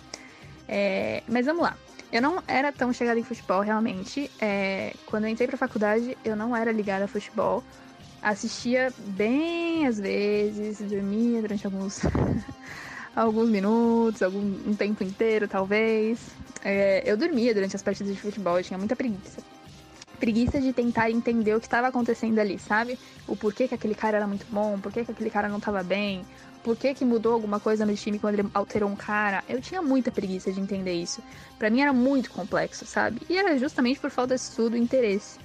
É, mas vamos lá. Eu não era tão chegada em futebol, realmente. É, quando eu entrei pra faculdade, eu não era ligada a futebol. Assistia bem às vezes, dormia durante alguns, (laughs) alguns minutos, algum um tempo inteiro, talvez. É, eu dormia durante as partidas de futebol, eu tinha muita preguiça. Preguiça de tentar entender o que estava acontecendo ali, sabe? O porquê que aquele cara era muito bom, porquê que aquele cara não estava bem, por que, que mudou alguma coisa no time quando ele alterou um cara. Eu tinha muita preguiça de entender isso. Para mim era muito complexo, sabe? E era justamente por falta de estudo e interesse.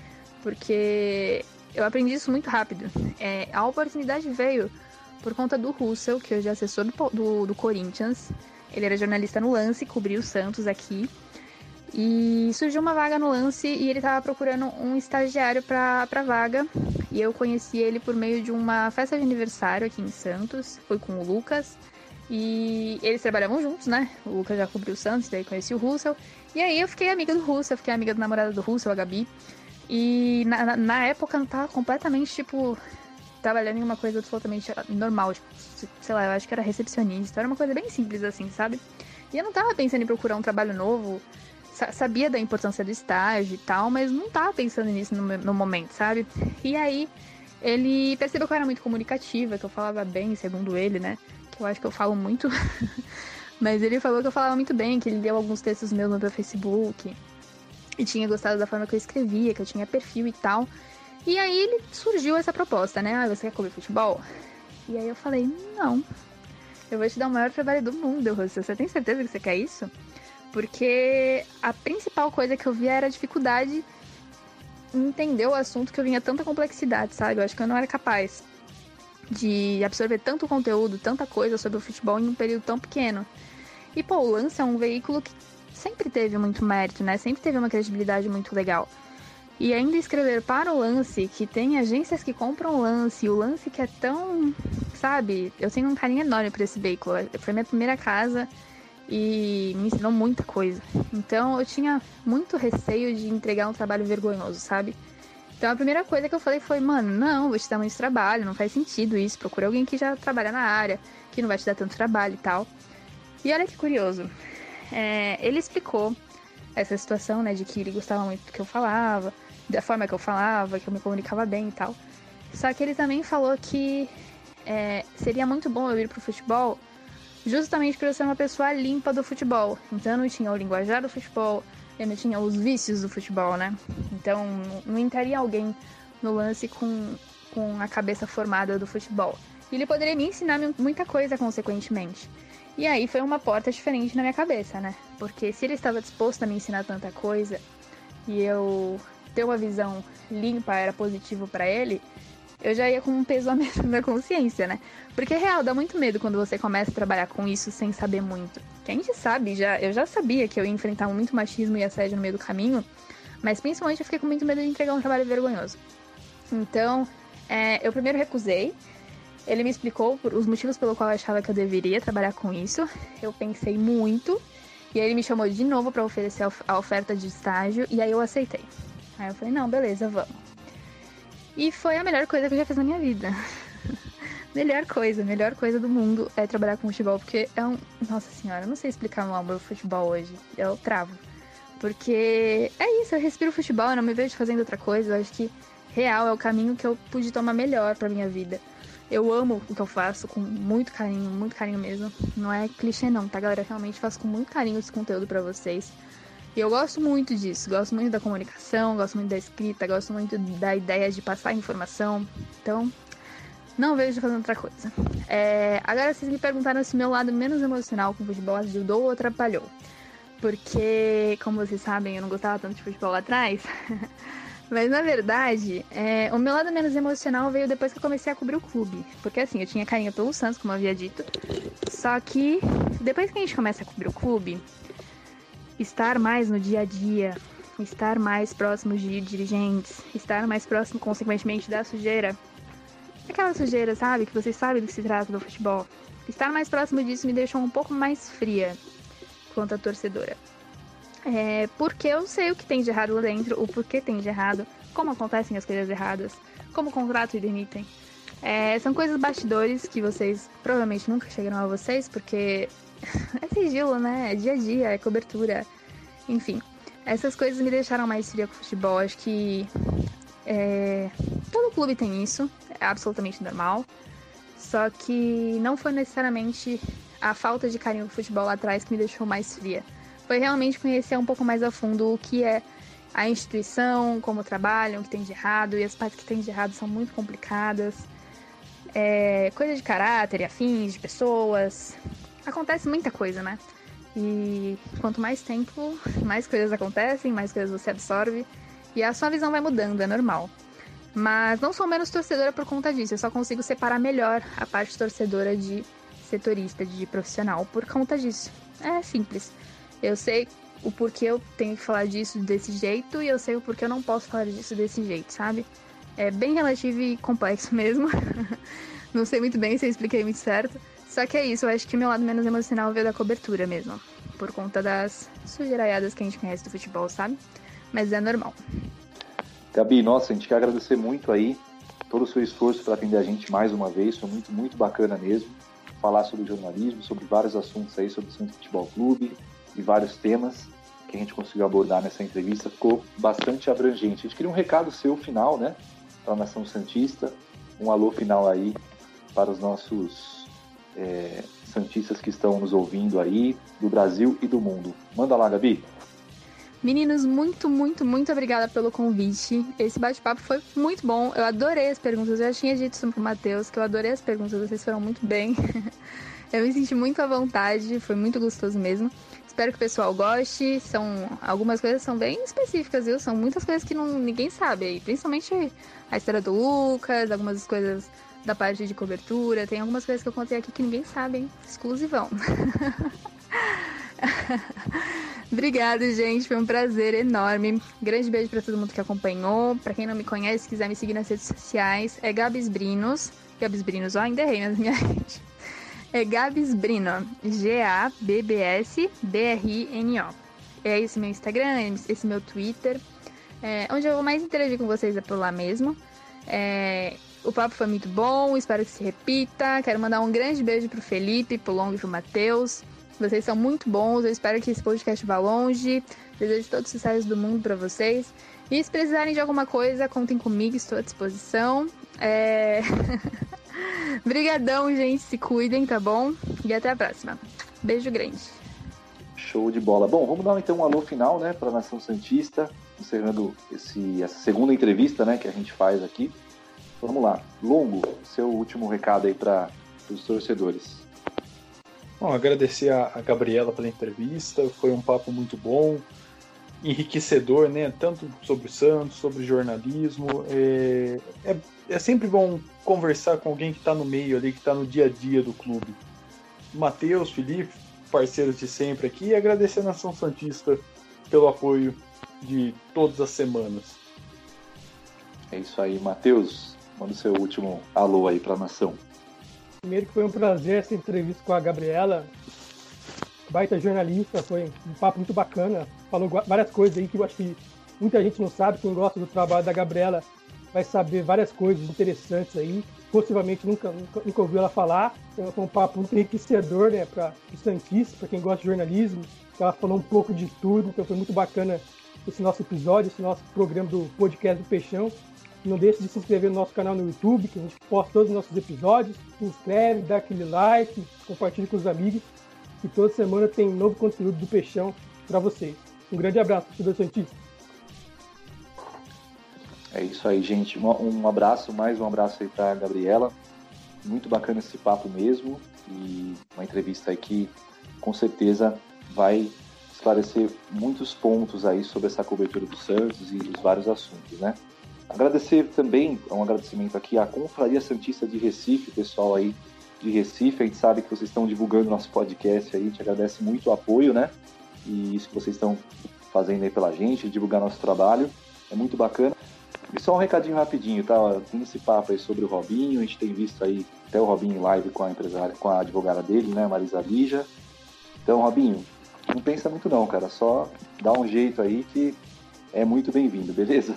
Porque eu aprendi isso muito rápido. É, a oportunidade veio por conta do Russell, que hoje é assessor do, do, do Corinthians. Ele era jornalista no Lance, cobriu o Santos aqui. E surgiu uma vaga no lance e ele estava procurando um estagiário para a vaga. E eu conheci ele por meio de uma festa de aniversário aqui em Santos. Foi com o Lucas. E eles trabalhavam juntos, né? O Lucas já cobriu o Santos, daí conheci o Russell. E aí eu fiquei amiga do Russell, fiquei amiga do namorado do Russell, a Gabi. E na, na época eu tava completamente, tipo, trabalhando em uma coisa absolutamente normal. Tipo, sei lá, eu acho que era recepcionista. Era uma coisa bem simples assim, sabe? E eu não tava pensando em procurar um trabalho novo sabia da importância do estágio e tal, mas não tava pensando nisso no, no, momento, sabe? E aí ele percebeu que eu era muito comunicativa, que eu falava bem, segundo ele, né? Que eu acho que eu falo muito. (laughs) mas ele falou que eu falava muito bem, que ele leu alguns textos meus no meu Facebook e tinha gostado da forma que eu escrevia, que eu tinha perfil e tal. E aí ele surgiu essa proposta, né? Ah, você quer cobrir futebol? E aí eu falei, não. Eu vou te dar o maior trabalho do mundo, Rússia. Você tem certeza que você quer isso? Porque a principal coisa que eu via era a dificuldade em entender o assunto que eu vinha tanta complexidade, sabe? Eu acho que eu não era capaz de absorver tanto conteúdo, tanta coisa sobre o futebol em um período tão pequeno. E, pô, o Lance é um veículo que sempre teve muito mérito, né? Sempre teve uma credibilidade muito legal. E ainda escrever para o Lance, que tem agências que compram o Lance, o Lance que é tão, sabe? Eu tenho um carinho enorme por esse veículo. Foi minha primeira casa e me ensinou muita coisa. Então eu tinha muito receio de entregar um trabalho vergonhoso, sabe? Então a primeira coisa que eu falei foi, mano, não, vou te dar muito trabalho, não faz sentido isso. Procura alguém que já trabalha na área, que não vai te dar tanto trabalho e tal. E olha que curioso. É, ele explicou essa situação, né, de que ele gostava muito do que eu falava, da forma que eu falava, que eu me comunicava bem e tal. Só que ele também falou que é, seria muito bom eu ir pro futebol justamente por eu ser uma pessoa limpa do futebol. Então eu não tinha o linguajar do futebol, eu não tinha os vícios do futebol, né? Então não entraria alguém no lance com, com a cabeça formada do futebol. E ele poderia me ensinar muita coisa, consequentemente. E aí foi uma porta diferente na minha cabeça, né? Porque se ele estava disposto a me ensinar tanta coisa e eu ter uma visão limpa era positivo para ele, eu já ia com um peso a menos (laughs) na consciência, né? Porque é real, dá muito medo quando você começa a trabalhar com isso sem saber muito. Que a gente sabe, já, eu já sabia que eu ia enfrentar muito machismo e assédio no meio do caminho, mas principalmente eu fiquei com muito medo de entregar um trabalho vergonhoso. Então, é, eu primeiro recusei. Ele me explicou os motivos pelo qual eu achava que eu deveria trabalhar com isso. Eu pensei muito. E aí ele me chamou de novo para oferecer a oferta de estágio e aí eu aceitei. Aí eu falei, não, beleza, vamos. E foi a melhor coisa que eu já fiz na minha vida. (laughs) melhor coisa, melhor coisa do mundo é trabalhar com futebol, porque é um. Nossa senhora, eu não sei explicar meu amor futebol hoje. Eu travo. Porque é isso, eu respiro futebol, eu não me vejo fazendo outra coisa. Eu acho que real é o caminho que eu pude tomar melhor pra minha vida. Eu amo o que eu faço com muito carinho, muito carinho mesmo. Não é clichê não, tá, galera? Eu realmente faço com muito carinho esse conteúdo para vocês. E eu gosto muito disso, gosto muito da comunicação, gosto muito da escrita, gosto muito da ideia de passar informação. Então, não vejo fazendo outra coisa. É, agora vocês me perguntaram se meu lado menos emocional com futebol ajudou ou atrapalhou. Porque, como vocês sabem, eu não gostava tanto de futebol lá atrás. (laughs) Mas na verdade, é, o meu lado menos emocional veio depois que eu comecei a cobrir o clube. Porque assim, eu tinha carinho pelo Santos, como eu havia dito. Só que depois que a gente começa a cobrir o clube, estar mais no dia a dia, estar mais próximo de dirigentes, estar mais próximo, consequentemente, da sujeira. Aquela sujeira, sabe? Que vocês sabem do que se trata do futebol. Estar mais próximo disso me deixou um pouco mais fria quanto a torcedora. É, porque eu sei o que tem de errado lá dentro, o porquê tem de errado, como acontecem as coisas erradas, como o contrato demitem. É, são coisas bastidores que vocês provavelmente nunca chegaram a vocês, porque (laughs) é sigilo, né? É dia a dia, é cobertura. Enfim, essas coisas me deixaram mais fria com o futebol. Acho que é, todo clube tem isso, é absolutamente normal. Só que não foi necessariamente a falta de carinho com o futebol lá atrás que me deixou mais fria. Foi realmente conhecer um pouco mais a fundo o que é a instituição, como trabalham, o que tem de errado, e as partes que tem de errado são muito complicadas. É, coisa de caráter e afins, de pessoas. Acontece muita coisa, né? E quanto mais tempo, mais coisas acontecem, mais coisas você absorve. E a sua visão vai mudando, é normal. Mas não sou menos torcedora por conta disso. Eu só consigo separar melhor a parte torcedora de setorista, de profissional, por conta disso. É simples. Eu sei o porquê eu tenho que falar disso desse jeito e eu sei o porquê eu não posso falar disso desse jeito, sabe? É bem relativo e complexo (laughs) mesmo. não sei muito bem se eu expliquei muito certo. Só que é isso, eu acho que meu lado menos emocional veio da cobertura mesmo. Por conta das sujeiraiadas que a gente conhece do futebol, sabe? Mas é normal. Gabi, nossa, a gente quer agradecer muito aí todo o seu esforço para atender a gente mais uma vez. Foi muito, muito bacana mesmo. Falar sobre jornalismo, sobre vários assuntos aí, sobre o Santos Futebol Clube e vários temas que a gente conseguiu abordar nessa entrevista. Ficou bastante abrangente. A gente queria um recado seu final, né? Para a Nação Santista. Um alô final aí para os nossos é, Santistas que estão nos ouvindo aí, do Brasil e do mundo. Manda lá, Gabi. Meninos, muito, muito, muito obrigada pelo convite. Esse bate-papo foi muito bom. Eu adorei as perguntas. Eu já tinha dito isso pro Matheus, que eu adorei as perguntas. Vocês foram muito bem. (laughs) eu me senti muito à vontade. Foi muito gostoso mesmo. Espero que o pessoal goste. São algumas coisas são bem específicas, viu? São muitas coisas que não, ninguém sabe. Principalmente a história do Lucas, algumas coisas da parte de cobertura. Tem algumas coisas que eu contei aqui que ninguém sabe, hein? Exclusivão. (laughs) Obrigada, gente. Foi um prazer enorme. Grande beijo para todo mundo que acompanhou. Para quem não me conhece, quiser me seguir nas redes sociais, é Gabs Brinos. Gabs Brinos, ó, ainda errei na (laughs) minha rede. É Gabs Brino. G-A-B-B-S-B-R-I-N-O. É esse meu Instagram, esse meu Twitter. É, onde eu vou mais interagir com vocês é por lá mesmo. É, o papo foi muito bom, espero que se repita. Quero mandar um grande beijo pro Felipe, pro Long e pro Matheus. Vocês são muito bons, eu espero que esse podcast vá longe. Desejo todo o sucesso do mundo para vocês. E se precisarem de alguma coisa, contem comigo, estou à disposição. É... (laughs) Gente, se cuidem, tá bom? E até a próxima. Beijo grande. Show de bola. Bom, vamos dar então um alô final, né, para a Nação Santista, encerrando esse, essa segunda entrevista, né, que a gente faz aqui. Vamos lá. Longo, seu último recado aí para os torcedores. Bom, agradecer a, a Gabriela pela entrevista, foi um papo muito bom, enriquecedor, né? Tanto sobre o Santos, sobre jornalismo. É, é, é sempre bom conversar com alguém que está no meio ali, que está no dia a dia do clube. Matheus, Felipe, parceiros de sempre aqui, e agradecer a Nação Santista pelo apoio de todas as semanas. É isso aí, Matheus. Manda o seu último alô aí para a nação. Primeiro que foi um prazer essa entrevista com a Gabriela, baita jornalista, foi um papo muito bacana, falou várias coisas aí que eu acho que muita gente não sabe, quem gosta do trabalho da Gabriela vai saber várias coisas interessantes aí, possivelmente nunca, nunca, nunca ouviu ela falar, então, foi um papo muito enriquecedor, né, para os Santistas, para quem gosta de jornalismo, ela falou um pouco de tudo, então foi muito bacana esse nosso episódio, esse nosso programa do podcast do Peixão, não deixe de se inscrever no nosso canal no YouTube, que a gente posta todos os nossos episódios. Se inscreve, dá aquele like, compartilhe com os amigos. E toda semana tem novo conteúdo do Peixão para vocês. Um grande abraço, torcedor Santista. É isso aí, gente. Um abraço, mais um abraço aí para Gabriela. Muito bacana esse papo mesmo. E uma entrevista aí que com certeza vai esclarecer muitos pontos aí sobre essa cobertura do Santos e os vários assuntos, né? Agradecer também, um agradecimento aqui à Confraria Santista de Recife, pessoal aí de Recife. A gente sabe que vocês estão divulgando nosso podcast aí, a gente agradece muito o apoio, né? E isso que vocês estão fazendo aí pela gente, divulgar nosso trabalho. É muito bacana. E só um recadinho rapidinho, tá? Tem esse papo aí sobre o Robinho, a gente tem visto aí até o Robinho em live com a empresária, com a advogada dele, né, Marisa Lija. Então, Robinho, não pensa muito não, cara, só dá um jeito aí que é muito bem-vindo, beleza?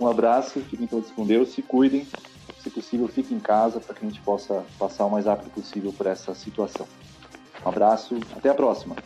Um abraço, fiquem todos com Deus, se cuidem, se possível, fiquem em casa para que a gente possa passar o mais rápido possível por essa situação. Um abraço, até a próxima.